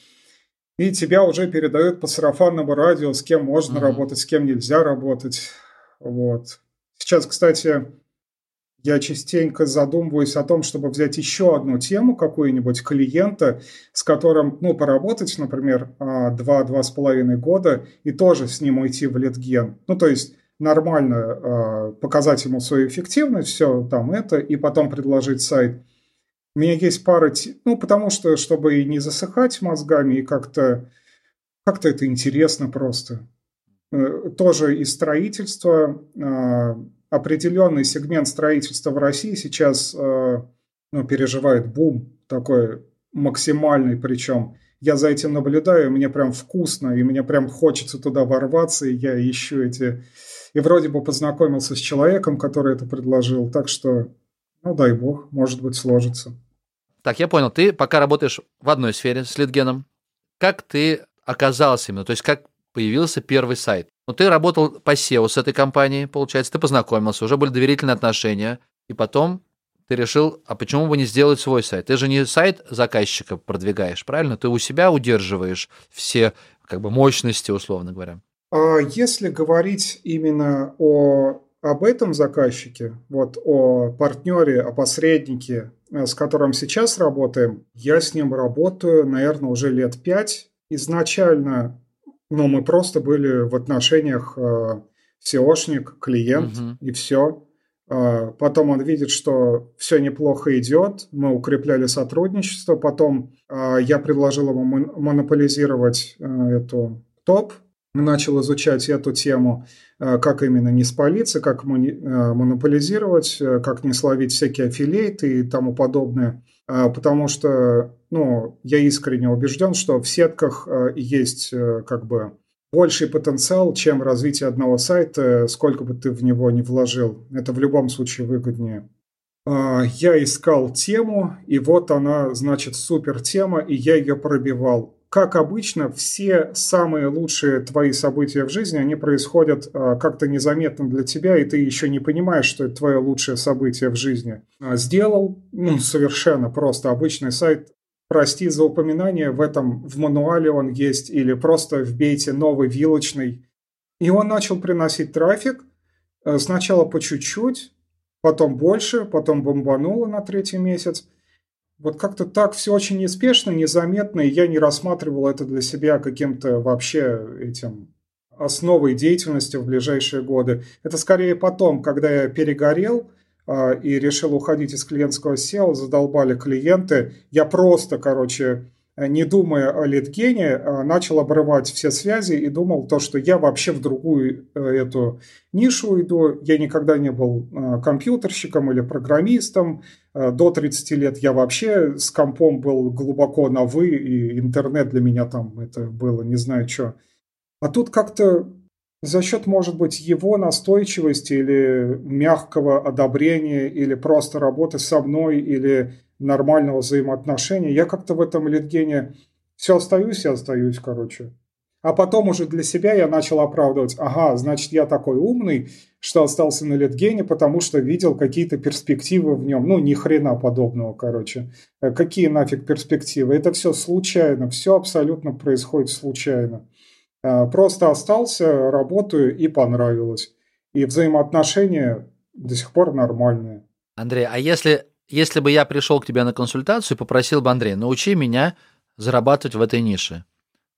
и тебя уже передают по сарафанному радио, с кем можно mm-hmm. работать, с кем нельзя работать. Вот. Сейчас, кстати, я частенько задумываюсь о том, чтобы взять еще одну тему какую-нибудь клиента, с которым, ну, поработать, например, а, два-два с половиной года и тоже с ним уйти в литген. Ну, то есть нормально э, показать ему свою эффективность, все там это, и потом предложить сайт. У меня есть пара, ну, потому что, чтобы не засыхать мозгами, и как-то как это интересно просто. Э, тоже и строительство, э, определенный сегмент строительства в России сейчас э, ну, переживает бум такой максимальный, причем я за этим наблюдаю, мне прям вкусно, и мне прям хочется туда ворваться, и я ищу эти... И вроде бы познакомился с человеком, который это предложил, так что, ну дай бог, может быть, сложится. Так, я понял, ты пока работаешь в одной сфере с литгеном. Как ты оказался именно, то есть как появился первый сайт? Но ты работал по SEO с этой компанией, получается, ты познакомился, уже были доверительные отношения, и потом ты решил, а почему бы не сделать свой сайт? Ты же не сайт заказчика продвигаешь, правильно? Ты у себя удерживаешь все как бы мощности, условно говоря. А если говорить именно о, об этом заказчике, вот о партнере, о посреднике, с которым сейчас работаем, я с ним работаю, наверное, уже лет пять. Изначально ну, мы просто были в отношениях э, SEOшник, клиент угу. и все. Э, потом он видит, что все неплохо идет, мы укрепляли сотрудничество. Потом э, я предложил ему монополизировать э, эту топ, начал изучать эту тему, э, как именно не спалиться, как э, монополизировать, э, как не словить всякие аффилейты и тому подобное. Э, потому что ну, я искренне убежден, что в сетках э, есть э, как бы больший потенциал, чем развитие одного сайта, сколько бы ты в него не вложил. Это в любом случае выгоднее. Я искал тему, и вот она, значит, супер тема, и я ее пробивал. Как обычно, все самые лучшие твои события в жизни, они происходят а, как-то незаметно для тебя, и ты еще не понимаешь, что это твое лучшее событие в жизни. А, сделал, ну, совершенно просто обычный сайт прости за упоминание, в этом, в мануале он есть, или просто вбейте новый вилочный. И он начал приносить трафик, э, сначала по чуть-чуть, потом больше, потом бомбануло на третий месяц. Вот как-то так все очень неспешно, незаметно, и я не рассматривал это для себя каким-то вообще этим основой деятельности в ближайшие годы. Это скорее потом, когда я перегорел – а, и решил уходить из клиентского SEO, задолбали клиенты. Я просто, короче, не думая о литгене, а, начал обрывать все связи и думал то, что я вообще в другую э, эту нишу уйду. Я никогда не был компьютерщиком или программистом. До 30 лет я вообще с компом был глубоко на «вы», и интернет для меня там это было, не знаю что. А тут как-то за счет, может быть, его настойчивости или мягкого одобрения, или просто работы со мной, или нормального взаимоотношения, я как-то в этом литгене все остаюсь и остаюсь, короче. А потом уже для себя я начал оправдывать, ага, значит, я такой умный, что остался на литгене, потому что видел какие-то перспективы в нем. Ну, ни хрена подобного, короче. Э, какие нафиг перспективы? Это все случайно, все абсолютно происходит случайно. Э, просто остался, работаю и понравилось. И взаимоотношения до сих пор нормальные. Андрей, а если, если бы я пришел к тебе на консультацию и попросил бы, Андрей, научи меня зарабатывать в этой нише,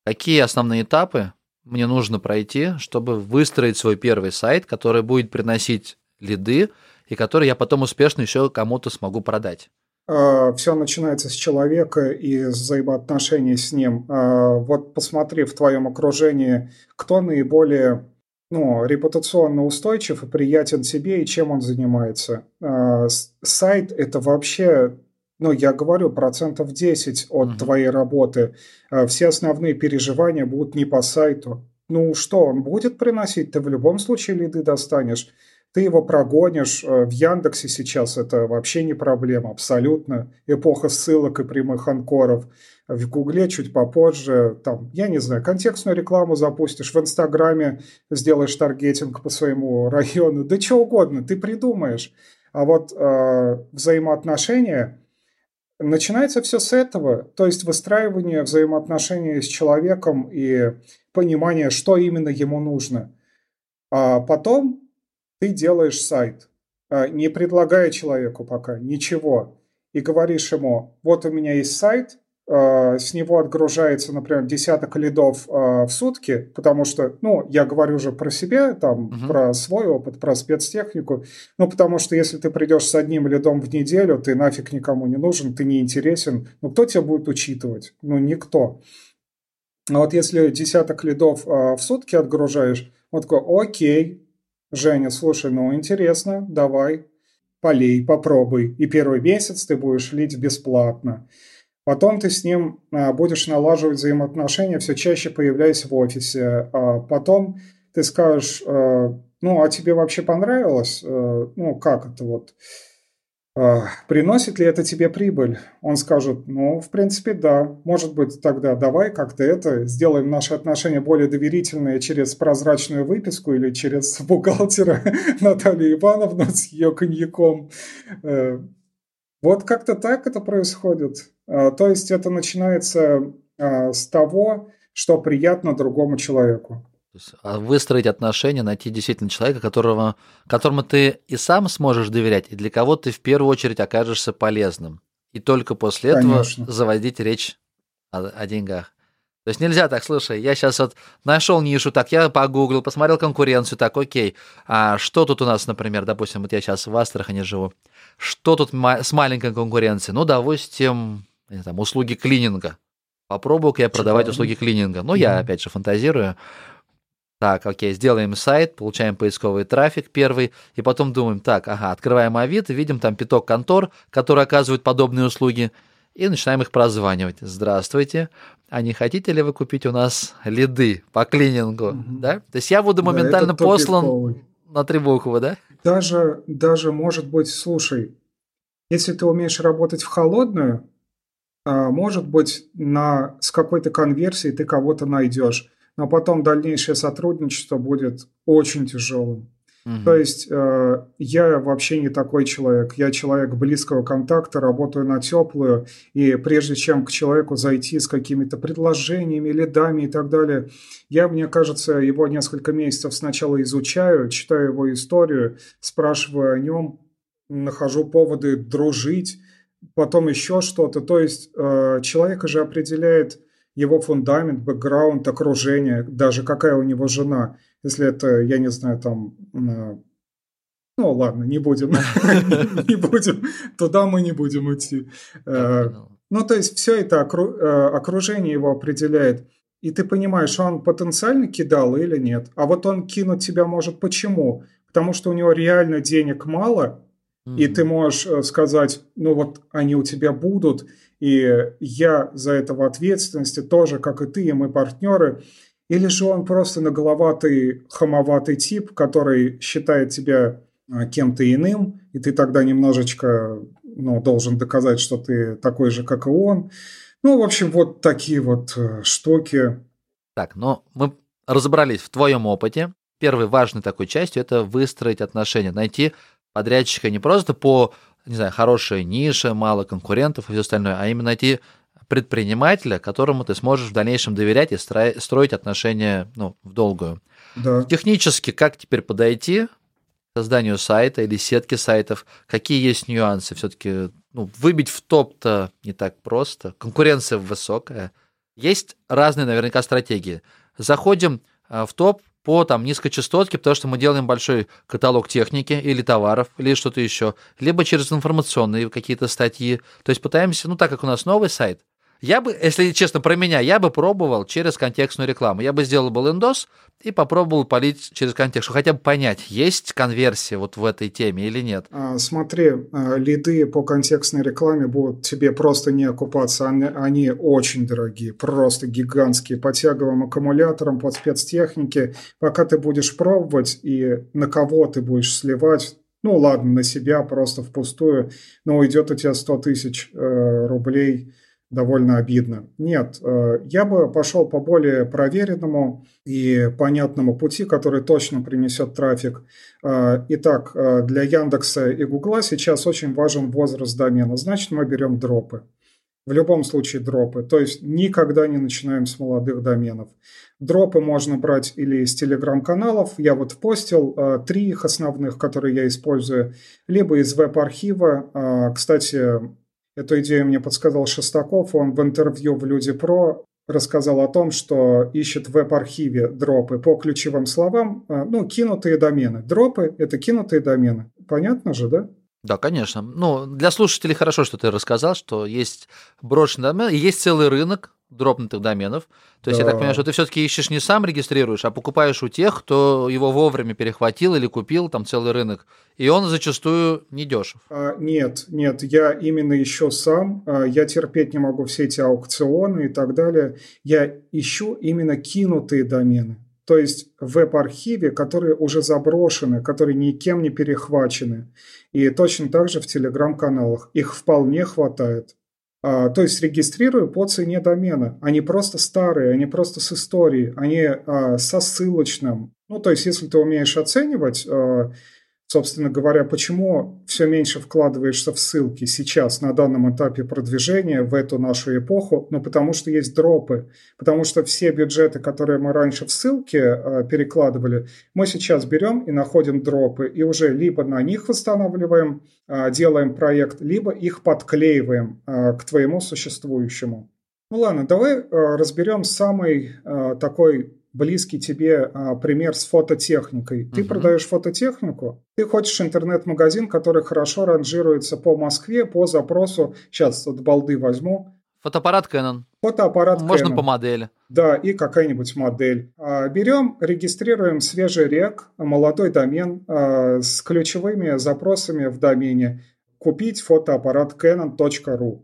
какие основные этапы мне нужно пройти, чтобы выстроить свой первый сайт, который будет приносить лиды и который я потом успешно еще кому-то смогу продать? А, Все начинается с человека и с взаимоотношений с ним. А, вот посмотри в твоем окружении, кто наиболее ну, репутационно устойчив и приятен тебе, и чем он занимается. А, сайт – это вообще, ну, я говорю, процентов 10 от угу. твоей работы. Все основные переживания будут не по сайту. Ну, что он будет приносить? Ты в любом случае лиды достанешь ты его прогонишь. Э, в Яндексе сейчас это вообще не проблема, абсолютно. Эпоха ссылок и прямых анкоров. В Гугле чуть попозже, там, я не знаю, контекстную рекламу запустишь, в Инстаграме сделаешь таргетинг по своему району, да что угодно, ты придумаешь. А вот э, взаимоотношения, начинается все с этого, то есть выстраивание взаимоотношений с человеком и понимание, что именно ему нужно. А потом ты делаешь сайт, а, не предлагая человеку пока ничего, и говоришь ему, вот у меня есть сайт, а, с него отгружается, например, десяток лидов а, в сутки, потому что, ну, я говорю уже про себя, там, uh-huh. про свой опыт, про спецтехнику, ну, потому что если ты придешь с одним лидом в неделю, ты нафиг никому не нужен, ты не интересен, ну, кто тебя будет учитывать? Ну, никто. А вот если десяток лидов в сутки отгружаешь, он такой, окей, Женя, слушай, ну интересно, давай, полей, попробуй. И первый месяц ты будешь лить бесплатно. Потом ты с ним а, будешь налаживать взаимоотношения, все чаще появляясь в офисе. А потом ты скажешь, а, ну, а тебе вообще понравилось? А, ну, как это вот? Приносит ли это тебе прибыль? Он скажет, ну, в принципе, да. Может быть, тогда давай как-то это, сделаем наши отношения более доверительные через прозрачную выписку или через бухгалтера Наталью Ивановну с ее коньяком. Э, вот как-то так это происходит. А, то есть это начинается а, с того, что приятно другому человеку. А выстроить отношения, найти действительно человека, которого, которому ты и сам сможешь доверять, и для кого ты в первую очередь окажешься полезным. И только после этого Конечно. заводить речь о, о деньгах. То есть нельзя так, слушай, я сейчас вот нашел нишу, так, я погуглил, посмотрел конкуренцию, так, окей, а что тут у нас, например, допустим, вот я сейчас в Астрахани живу, что тут с маленькой конкуренцией? Ну, допустим, там, услуги клининга. Попробую-ка я продавать услуги клининга. Ну, я, опять же, фантазирую. Так, окей, сделаем сайт, получаем поисковый трафик первый, и потом думаем, так, ага, открываем Авито, видим там пяток контор, которые оказывают подобные услуги, и начинаем их прозванивать. Здравствуйте, а не хотите ли вы купить у нас лиды по клинингу, угу. да? То есть я буду моментально да, послан на три буквы, да? Даже, даже, может быть, слушай, если ты умеешь работать в холодную, а, может быть, на, с какой-то конверсией ты кого-то найдешь но потом дальнейшее сотрудничество будет очень тяжелым. Угу. То есть э, я вообще не такой человек. Я человек близкого контакта, работаю на теплую, и прежде чем к человеку зайти с какими-то предложениями, лидами и так далее, я, мне кажется, его несколько месяцев сначала изучаю, читаю его историю, спрашиваю о нем, нахожу поводы дружить, потом еще что-то. То есть э, человека же определяет его фундамент, бэкграунд, окружение, даже какая у него жена. Если это, я не знаю, там... Ну, ладно, не будем. Не будем. Туда мы не будем идти. Э, ну, то есть все это э, окружение его определяет. И ты понимаешь, он потенциально кидал или нет. А вот он кинуть тебя может почему? Потому что у него реально денег мало, и ты можешь э, сказать, ну вот они у тебя будут, и я за это в ответственности тоже, как и ты, и мы партнеры. Или же он просто наголоватый, хамоватый тип, который считает тебя а, кем-то иным, и ты тогда немножечко ну, должен доказать, что ты такой же, как и он. Ну, в общем, вот такие вот э, штуки. Так, ну мы разобрались в твоем опыте. Первой важной такой частью это выстроить отношения, найти подрядчика не просто по не знаю, хорошая ниша, мало конкурентов и все остальное, а именно найти предпринимателя, которому ты сможешь в дальнейшем доверять и строить отношения ну, в долгую. Да. Технически как теперь подойти созданию сайта или сетки сайтов? Какие есть нюансы? Все-таки ну, выбить в топ-то не так просто. Конкуренция высокая. Есть разные наверняка стратегии. Заходим а, в топ по там низкочастотке, потому что мы делаем большой каталог техники или товаров, или что-то еще, либо через информационные какие-то статьи. То есть пытаемся, ну так как у нас новый сайт, я бы, если честно, про меня, я бы пробовал через контекстную рекламу. Я бы сделал бы лендос и попробовал полить через контекст, хотя бы понять, есть конверсия вот в этой теме или нет. А, смотри, а, лиды по контекстной рекламе будут тебе просто не окупаться. Они, они очень дорогие, просто гигантские, по тяговым аккумуляторам, под спецтехники. Пока ты будешь пробовать и на кого ты будешь сливать, ну ладно, на себя просто впустую, но уйдет у тебя 100 тысяч э, рублей – довольно обидно. Нет, э, я бы пошел по более проверенному и понятному пути, который точно принесет трафик. Э, итак, э, для Яндекса и Гугла сейчас очень важен возраст домена. Значит, мы берем дропы. В любом случае дропы. То есть никогда не начинаем с молодых доменов. Дропы можно брать или из телеграм-каналов. Я вот постил э, три их основных, которые я использую. Либо из веб-архива. Э, кстати, Эту идею мне подсказал Шестаков. Он в интервью в Люди Про рассказал о том, что ищет в веб-архиве дропы по ключевым словам, э, ну, кинутые домены. Дропы – это кинутые домены. Понятно же, да? Да, конечно. Ну, для слушателей хорошо, что ты рассказал, что есть брошенный домен, есть целый рынок дропнутых доменов. То есть да. я так понимаю, что ты все-таки ищешь не сам регистрируешь, а покупаешь у тех, кто его вовремя перехватил или купил, там целый рынок. И он зачастую не дешев. А, нет, нет, я именно ищу сам. А, я терпеть не могу все эти аукционы и так далее. Я ищу именно кинутые домены. То есть в веб-архиве, которые уже заброшены, которые никем не перехвачены. И точно так же в телеграм-каналах. Их вполне хватает. А, то есть регистрирую по цене домена. Они просто старые, они просто с историей, они а, со ссылочным. Ну, то есть, если ты умеешь оценивать, а, Собственно говоря, почему все меньше вкладываешься в ссылки сейчас на данном этапе продвижения в эту нашу эпоху? Ну, потому что есть дропы. Потому что все бюджеты, которые мы раньше в ссылке э, перекладывали, мы сейчас берем и находим дропы. И уже либо на них восстанавливаем, э, делаем проект, либо их подклеиваем э, к твоему существующему. Ну ладно, давай разберем самый такой близкий тебе а, пример с фототехникой. Ты угу. продаешь фототехнику, ты хочешь интернет-магазин, который хорошо ранжируется по Москве по запросу. Сейчас от балды возьму. Фотоаппарат Canon. Фотоаппарат Можно Canon. по модели. Да, и какая-нибудь модель. А, берем, регистрируем свежий рек, молодой домен а, с ключевыми запросами в домене. Купить фотоаппарат canon.ru.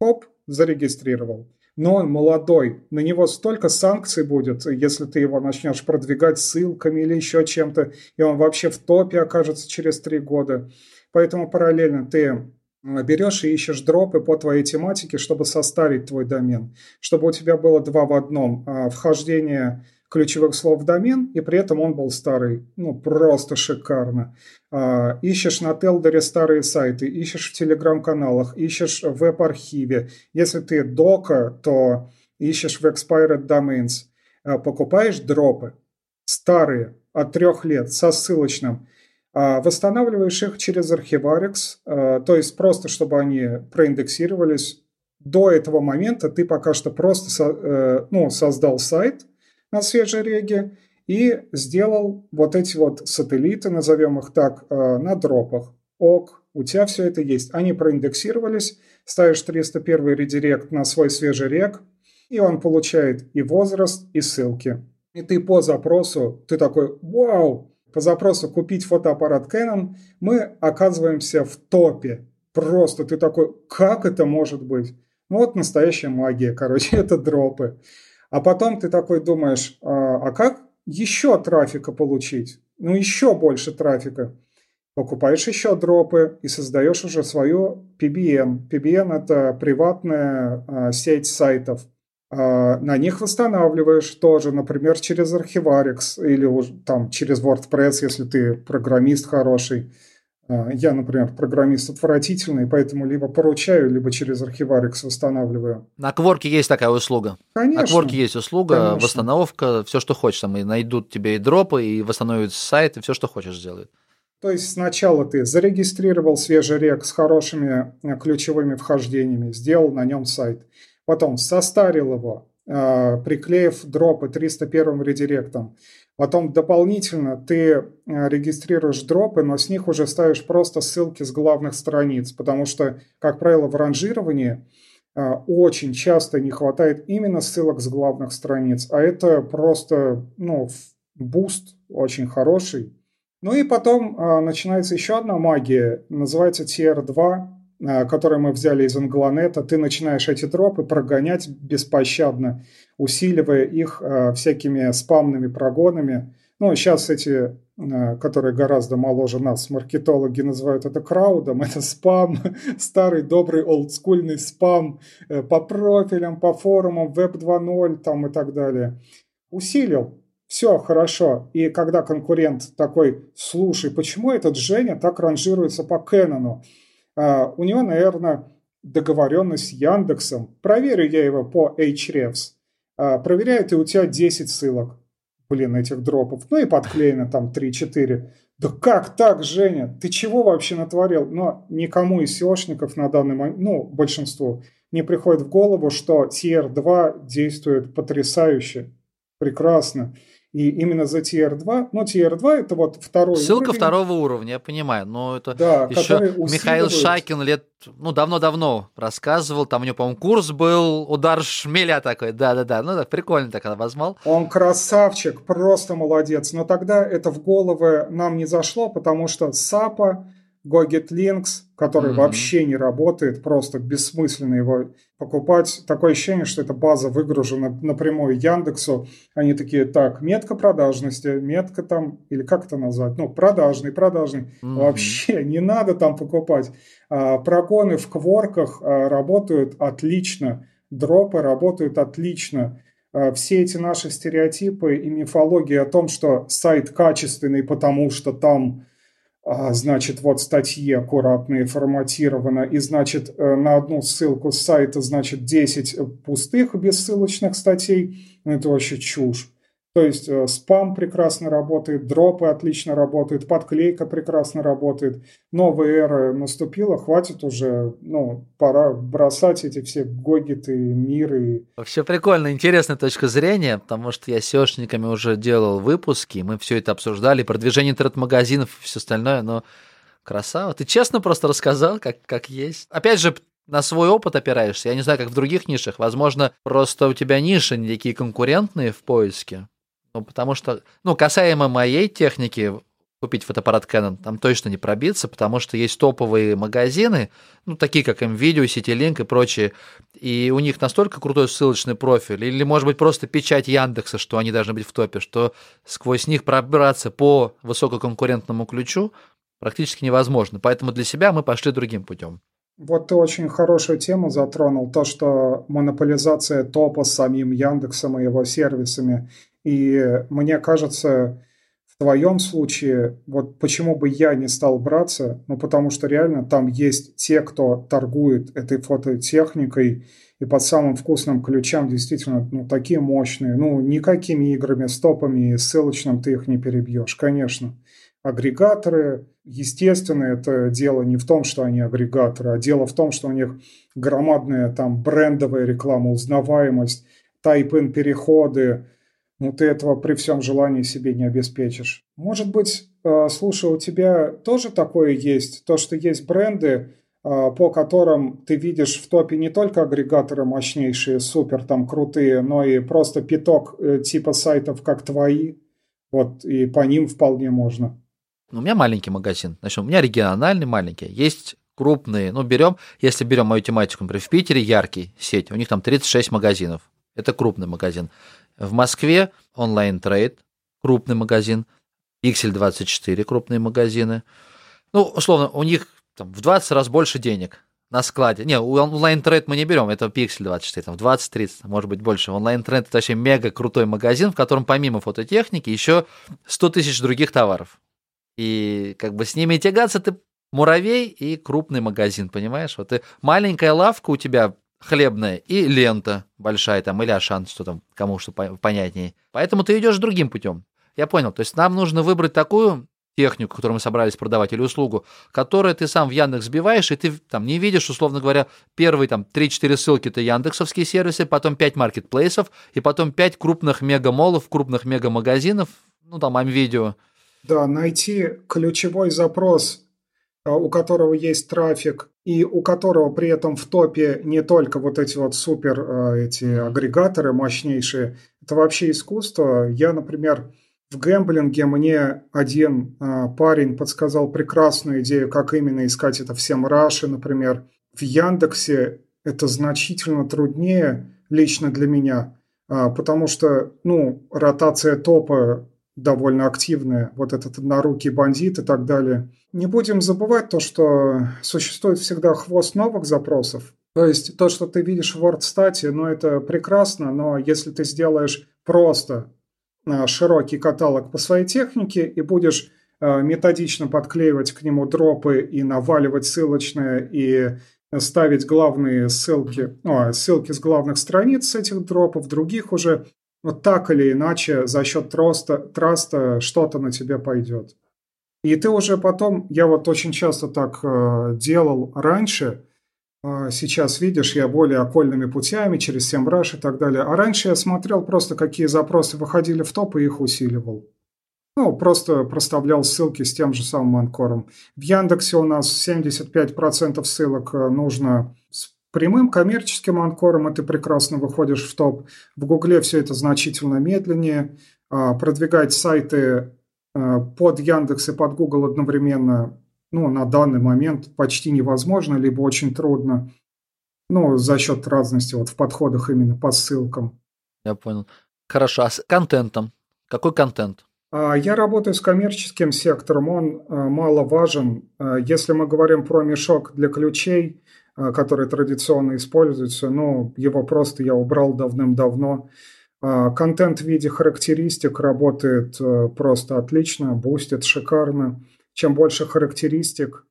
Хоп, зарегистрировал но он молодой, на него столько санкций будет, если ты его начнешь продвигать ссылками или еще чем-то, и он вообще в топе окажется через три года. Поэтому параллельно ты берешь и ищешь дропы по твоей тематике, чтобы состарить твой домен, чтобы у тебя было два в одном. А, вхождение ключевых слов в домен, и при этом он был старый. Ну, просто шикарно. А, ищешь на Телдере старые сайты, ищешь в телеграм-каналах, ищешь в веб-архиве. Если ты дока, то ищешь в expired domains. А, покупаешь дропы старые от трех лет со ссылочным. А, восстанавливаешь их через Archivarix, то есть просто чтобы они проиндексировались. До этого момента ты пока что просто э, ну, создал сайт – на свежей реге и сделал вот эти вот сателлиты, назовем их так, э, на дропах. Ок, у тебя все это есть. Они проиндексировались, ставишь 301 редирект на свой свежий рег, и он получает и возраст, и ссылки. И ты по запросу, ты такой, вау, по запросу купить фотоаппарат Canon, мы оказываемся в топе. Просто ты такой, как это может быть? Ну вот настоящая магия, короче, это дропы. А потом ты такой думаешь, а, а как еще трафика получить? Ну, еще больше трафика. Покупаешь еще дропы и создаешь уже свою PBN. PBN – это приватная а, сеть сайтов. А, на них восстанавливаешь тоже, например, через Archivarix или там через WordPress, если ты программист хороший – я, например, программист отвратительный, поэтому либо поручаю, либо через Archivarix восстанавливаю. На Кворке есть такая услуга. Конечно. На Кворке есть услуга, Конечно. восстановка, все, что хочешь. Там и найдут тебе и дропы, и восстановят сайт, и все, что хочешь сделают. То есть сначала ты зарегистрировал свежий рек с хорошими э, ключевыми вхождениями, сделал на нем сайт. Потом состарил его, э, приклеив drop ы 301 редиректом. Потом дополнительно ты э, регистрируешь drop ы, но с них уже ставишь просто ссылки с главных страниц, потому что, как правило, в ранжировании очень часто не хватает именно ссылок с главных страниц, а это просто ну, boost очень хороший, ну и потом э, начинается еще одна магия, называется TR2, э, которую мы взяли из Англонета. Ты начинаешь эти дропы прогонять беспощадно, усиливая их э, всякими спамными прогонами. Ну, сейчас эти, э, которые гораздо моложе нас, маркетологи называют это краудом, это спам, старый добрый олдскульный спам по профилям, по форумам, веб 2.0 там и так далее. Усилил, все хорошо. И когда конкурент такой, слушай, почему этот Женя так ранжируется по Кэнону? А, у него, наверное, договоренность с Яндексом. Проверю я его по Hrefs. А, проверяет, и у тебя 10 ссылок. Блин, этих дропов. Ну и подклеено там 3-4. Да как так, Женя? Ты чего вообще натворил? Но никому из SEOшников на данный момент, ну, большинству, не приходит в голову, что TR2 действует потрясающе, прекрасно. И именно за TR2, ну, TR2 это вот второй Ссылка уровень. второго уровня, я понимаю, но это да, еще Михаил Шакин лет, ну, давно-давно рассказывал, там у него, по-моему, курс был, удар шмеля такой, да-да-да, ну, так прикольно так возьмал. Он красавчик, просто молодец, но тогда это в головы нам не зашло, потому что САПа Goget Links, который mm-hmm. вообще не работает, просто бессмысленно его покупать. Такое ощущение, что эта база выгружена напрямую Яндексу. Они такие, так, метка продажности, метка там, или как это назвать? Ну, продажный, продажный. Mm-hmm. Вообще не надо там покупать. А, прогоны в кворках а, работают отлично, дропы работают отлично. А, все эти наши стереотипы и мифологии о том, что сайт качественный, потому что там значит, вот статьи аккуратно и форматировано, и, значит, э, на одну ссылку с сайта, значит, 10 пустых бессылочных статей, ну, это вообще чушь. То есть э, спам прекрасно работает, дропы отлично работают, подклейка прекрасно работает. Новая эра наступила, хватит уже, ну, пора бросать эти все гогиты, миры. Вообще прикольно, интересная точка зрения, потому что я с SEOшниками уже делал выпуски, мы все это обсуждали, продвижение интернет-магазинов и все остальное, но красава. Ты честно просто рассказал, как, как есть. Опять же, на свой опыт опираешься. Я не знаю, как в других нишах. Возможно, просто у тебя ниши не такие конкурентные в поиске. Ну, потому что, ну, касаемо моей техники, купить фотоаппарат Canon, там точно не пробиться, потому что есть топовые магазины, ну, такие как MVideo, CityLink и прочие, и у них настолько крутой ссылочный профиль, или, может быть, просто печать Яндекса, что они должны быть в топе, что сквозь них пробраться по высококонкурентному ключу практически невозможно. Поэтому для себя мы пошли другим путем. Вот ты очень хорошую тему затронул, то, что монополизация топа с самим Яндексом и его сервисами – и мне кажется, в твоем случае, вот почему бы я не стал браться, ну потому что реально там есть те, кто торгует этой фототехникой, и под самым вкусным ключам действительно ну, такие мощные. Ну, никакими играми, стопами и ссылочным ты их не перебьешь, конечно. Агрегаторы, естественно, это дело не в том, что они агрегаторы, а дело в том, что у них громадная там брендовая реклама, узнаваемость, тайп-ин переходы, ну ты этого при всем желании себе не обеспечишь. Может быть, э, слушай, у тебя тоже такое есть, то, что есть бренды, э, по которым ты видишь в топе не только агрегаторы мощнейшие, супер там крутые, но и просто пяток э, типа сайтов, как твои, вот, и по ним вполне можно. Ну, у меня маленький магазин, значит, у меня региональный маленький, есть крупные, ну, берем, если берем мою тематику, например, в Питере яркий сеть, у них там 36 магазинов, это крупный магазин. В Москве онлайн-трейд, крупный магазин, Pixel 24, крупные магазины. Ну, условно, у них там, в 20 раз больше денег на складе. Не, онлайн-трейд мы не берем, это Pixel 24, там, в 20-30, может быть, больше. Онлайн-трейд это вообще мега крутой магазин, в котором помимо фототехники еще 100 тысяч других товаров. И как бы с ними тягаться ты муравей и крупный магазин, понимаешь? Вот ты, маленькая лавка у тебя хлебная и лента большая там, или Ашан, что там, кому что понятнее. Поэтому ты идешь другим путем. Я понял. То есть нам нужно выбрать такую технику, которую мы собрались продавать, или услугу, которую ты сам в Яндекс сбиваешь, и ты там не видишь, условно говоря, первые там 3-4 ссылки это яндексовские сервисы, потом 5 маркетплейсов, и потом 5 крупных мегамолов, крупных мегамагазинов, ну там Амвидео. Да, найти ключевой запрос, а, у которого есть трафик, и у которого при этом в топе не только вот эти вот супер а, эти агрегаторы мощнейшие, это вообще искусство. Я, например, в гэмблинге мне один э, парень подсказал прекрасную идею, как именно искать это в Семраше, например. В Яндексе это значительно труднее лично для меня, э, потому что, ну, ротация топа довольно активная, вот этот однорукий бандит и так далее. Не будем забывать то, что существует всегда хвост новых запросов. То есть то, что ты видишь в WordStat, ну это прекрасно, но если ты сделаешь просто Э, широкий каталог по своей технике и будешь э, методично подклеивать к нему дропы и наваливать ссылочные и ставить главные ссылки, о, ссылки с главных страниц этих дропов, других уже, вот так или иначе за счет траста, траста что-то на тебе пойдет. И ты уже потом, я вот очень часто так э, делал раньше, а, сейчас, видишь, я более окольными путями, через SEMrush и так далее. А раньше я смотрел просто, какие запросы выходили в топ и их усиливал. Ну, просто проставлял ссылки с тем же самым анкором. В Яндексе у нас 75% ссылок э, нужно с прямым коммерческим анкором, и ты прекрасно выходишь в топ. В Гугле все это значительно медленнее. А, продвигать сайты э, под Яндекс и под Google одновременно ну, на данный момент почти невозможно, либо очень трудно. Ну, за счет разности вот в подходах именно по ссылкам. Я понял. Хорошо, а с контентом? Какой контент? А, я работаю с коммерческим сектором, он а, мало важен. А, если мы говорим про мешок для ключей, который традиционно используется, ну, его просто я убрал давным-давно. Контент в виде характеристик работает просто отлично, бустит шикарно. Чем больше характеристик,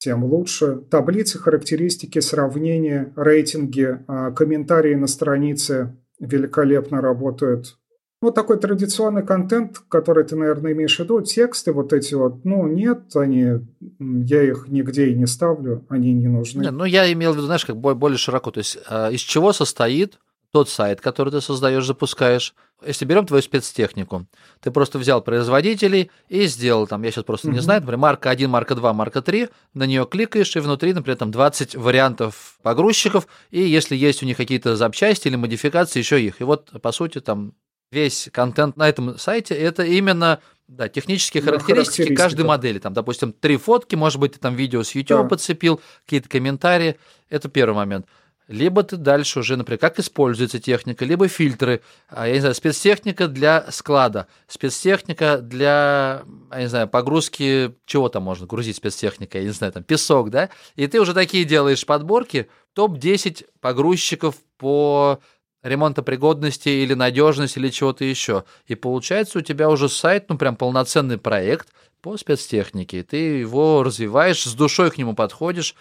тем лучше. Таблицы, характеристики, сравнения, рейтинги, а, комментарии на странице великолепно работают. Вот такой традиционный контент, который ты, наверное, имеешь в виду, тексты вот эти вот, ну, нет, они, я их нигде и не ставлю, они не нужны. Не, ну, я имел в виду, знаешь, как более широко, то есть а, из чего состоит тот сайт, который ты создаешь, запускаешь. Если берем твою спецтехнику, ты просто взял производителей и сделал там, я сейчас просто mm-hmm. не знаю, например, марка 1, марка 2, марка 3, на нее кликаешь, и внутри, например, там 20 вариантов погрузчиков, и если есть у них какие-то запчасти или модификации, еще их. И вот, по сути, там весь контент на этом сайте это именно да, технические характеристики каждой модели. Там, допустим, три фотки, может быть, ты там видео с YouTube да. подцепил, какие-то комментарии. Это первый момент либо ты дальше уже, например, как используется техника, либо фильтры, а, я не знаю, спецтехника для склада, спецтехника для, я не знаю, погрузки, чего там можно грузить спецтехника, я не знаю, там песок, да, и ты уже такие делаешь подборки, топ-10 погрузчиков по ремонтопригодности или надежности или чего-то еще. И получается у тебя уже сайт, ну прям полноценный проект по спецтехнике. Ты его развиваешь, с душой к нему подходишь,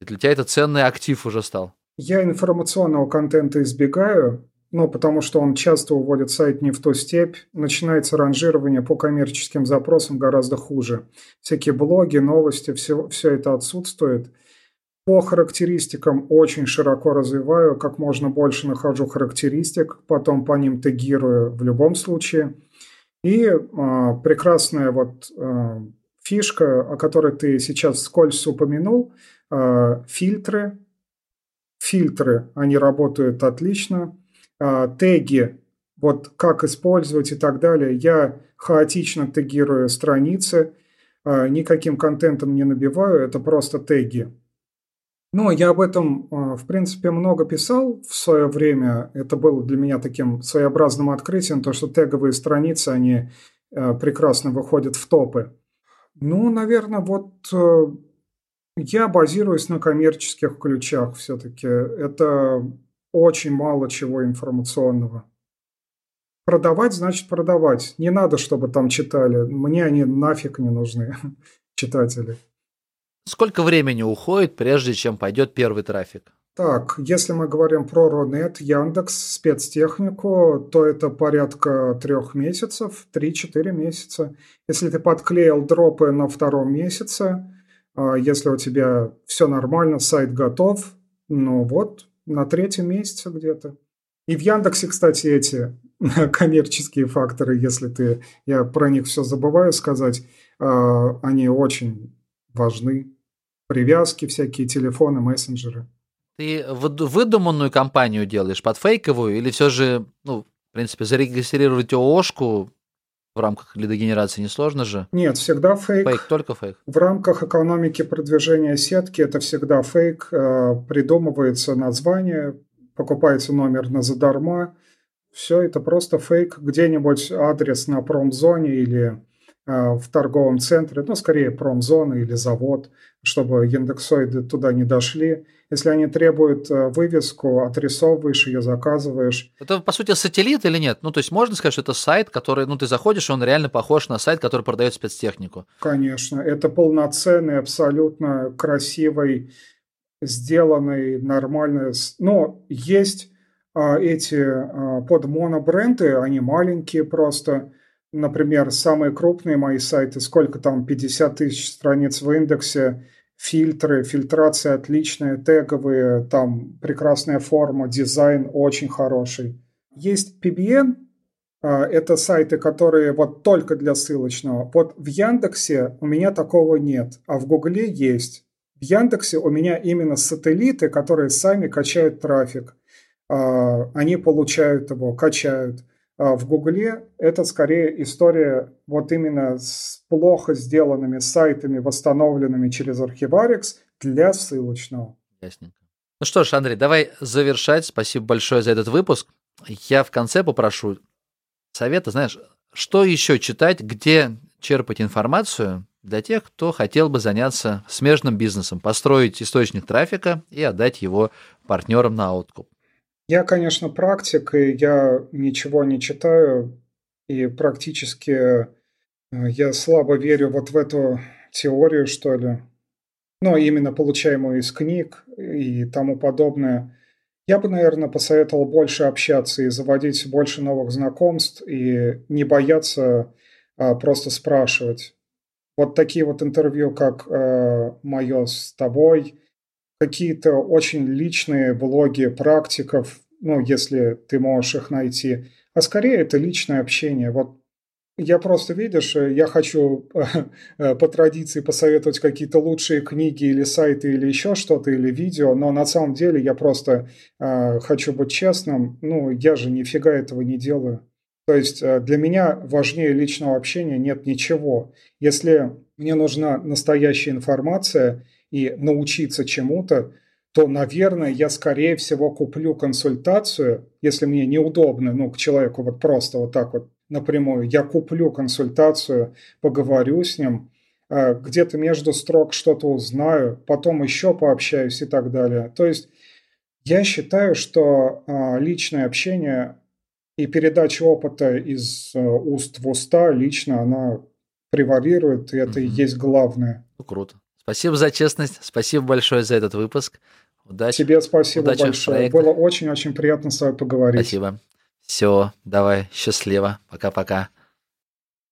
для тебя это ценный актив уже стал. Я информационного контента избегаю, ну, потому что он часто уводит сайт не в ту степь. Начинается ранжирование по коммерческим запросам гораздо хуже. Всякие блоги, новости, все, все это отсутствует. По характеристикам очень широко развиваю, как можно больше нахожу характеристик, потом по ним тегирую в любом случае. И э, прекрасная вот э, фишка, о которой ты сейчас вскользь упомянул – а, фильтры. Фильтры, они работают отлично. А, теги, вот как использовать и так далее. Я хаотично тегирую страницы, а, никаким контентом не набиваю, это просто теги. Ну, я об этом, в принципе, много писал в свое время. Это было для меня таким своеобразным открытием, то, что теговые страницы, они прекрасно выходят в топы. Ну, наверное, вот э, я базируюсь на коммерческих ключах все-таки. Это очень мало чего информационного. Продавать значит продавать. Не надо, чтобы там читали. Мне они нафиг не нужны, читатели. Сколько времени уходит, прежде чем пойдет первый трафик? Так, если мы говорим про Рунет, Яндекс, спецтехнику, то это порядка трех месяцев, 3-4 месяца. Если ты подклеил дропы на втором месяце, а, если у тебя все нормально, сайт готов, ну вот, на третьем месяце где-то. И в Яндексе, кстати, эти коммерческие факторы, если ты, я про них все забываю сказать, а, они очень важны. Привязки всякие, телефоны, мессенджеры. Ты выдуманную компанию делаешь под фейковую или все же, ну, в принципе, зарегистрировать ООшку в рамках лидогенерации несложно же? Нет, всегда фейк. Фейк, только фейк. В рамках экономики продвижения сетки это всегда фейк. Э, придумывается название, покупается номер на задарма. Все это просто фейк. Где-нибудь адрес на промзоне или в торговом центре, ну, скорее промзона или завод, чтобы индексоиды туда не дошли. Если они требуют э, вывеску, отрисовываешь ее, заказываешь. Это, по сути, сателлит или нет? Ну, то есть можно сказать, что это сайт, который, ну, ты заходишь, он реально похож на сайт, который продает спецтехнику? Конечно. Это полноценный, абсолютно красивый, сделанный, нормальный. Но есть а, эти а, под монобренды, они маленькие просто, например, самые крупные мои сайты, сколько там, 50 тысяч страниц в индексе, фильтры, фильтрация отличная, теговые, там прекрасная форма, дизайн очень хороший. Есть PBN, а, это сайты, которые вот только для ссылочного. Вот в Яндексе у меня такого нет, а в Гугле есть. В Яндексе у меня именно сателлиты, которые сами качают трафик. А, они получают его, качают. А в Гугле это скорее история вот именно с плохо сделанными сайтами, восстановленными через Archivarix для ссылочного. Ясненько. Ну что ж, Андрей, давай завершать. Спасибо большое за этот выпуск. Я в конце попрошу совета, знаешь, что еще читать, где черпать информацию для тех, кто хотел бы заняться смежным бизнесом, построить источник трафика и отдать его партнерам на откуп. Я, конечно, практик, и я ничего не читаю, и практически э, я слабо верю вот в эту теорию, что ли. Ну, именно получаемую из книг и тому подобное. Я бы, наверное, посоветовал больше общаться и заводить больше новых знакомств, и не бояться а, просто спрашивать. Вот такие вот интервью, как э, мое с тобой, какие-то очень личные блоги практиков, ну, если ты можешь их найти, а скорее это личное общение. Вот я просто, видишь, я хочу по традиции посоветовать какие-то лучшие книги или сайты или еще что-то, или видео, но на самом деле я просто э, хочу быть честным, ну, я же нифига этого не делаю. То есть э, для меня важнее личного общения нет ничего. Если мне нужна настоящая информация, и научиться чему-то, то, наверное, я, скорее всего, куплю консультацию, если мне неудобно, ну, к человеку вот просто вот так вот напрямую, я куплю консультацию, поговорю с ним, э, где-то между строк что-то узнаю, потом еще пообщаюсь и так далее. То есть я считаю, что э, личное общение и передача опыта из э, уст в уста лично, она превалирует, и это mm-hmm. и есть главное. Ну, круто. Спасибо за честность, спасибо большое за этот выпуск. Удачи. Тебе спасибо Удачи большое. Было очень-очень приятно с вами поговорить. Спасибо. Все, давай, счастливо. Пока-пока.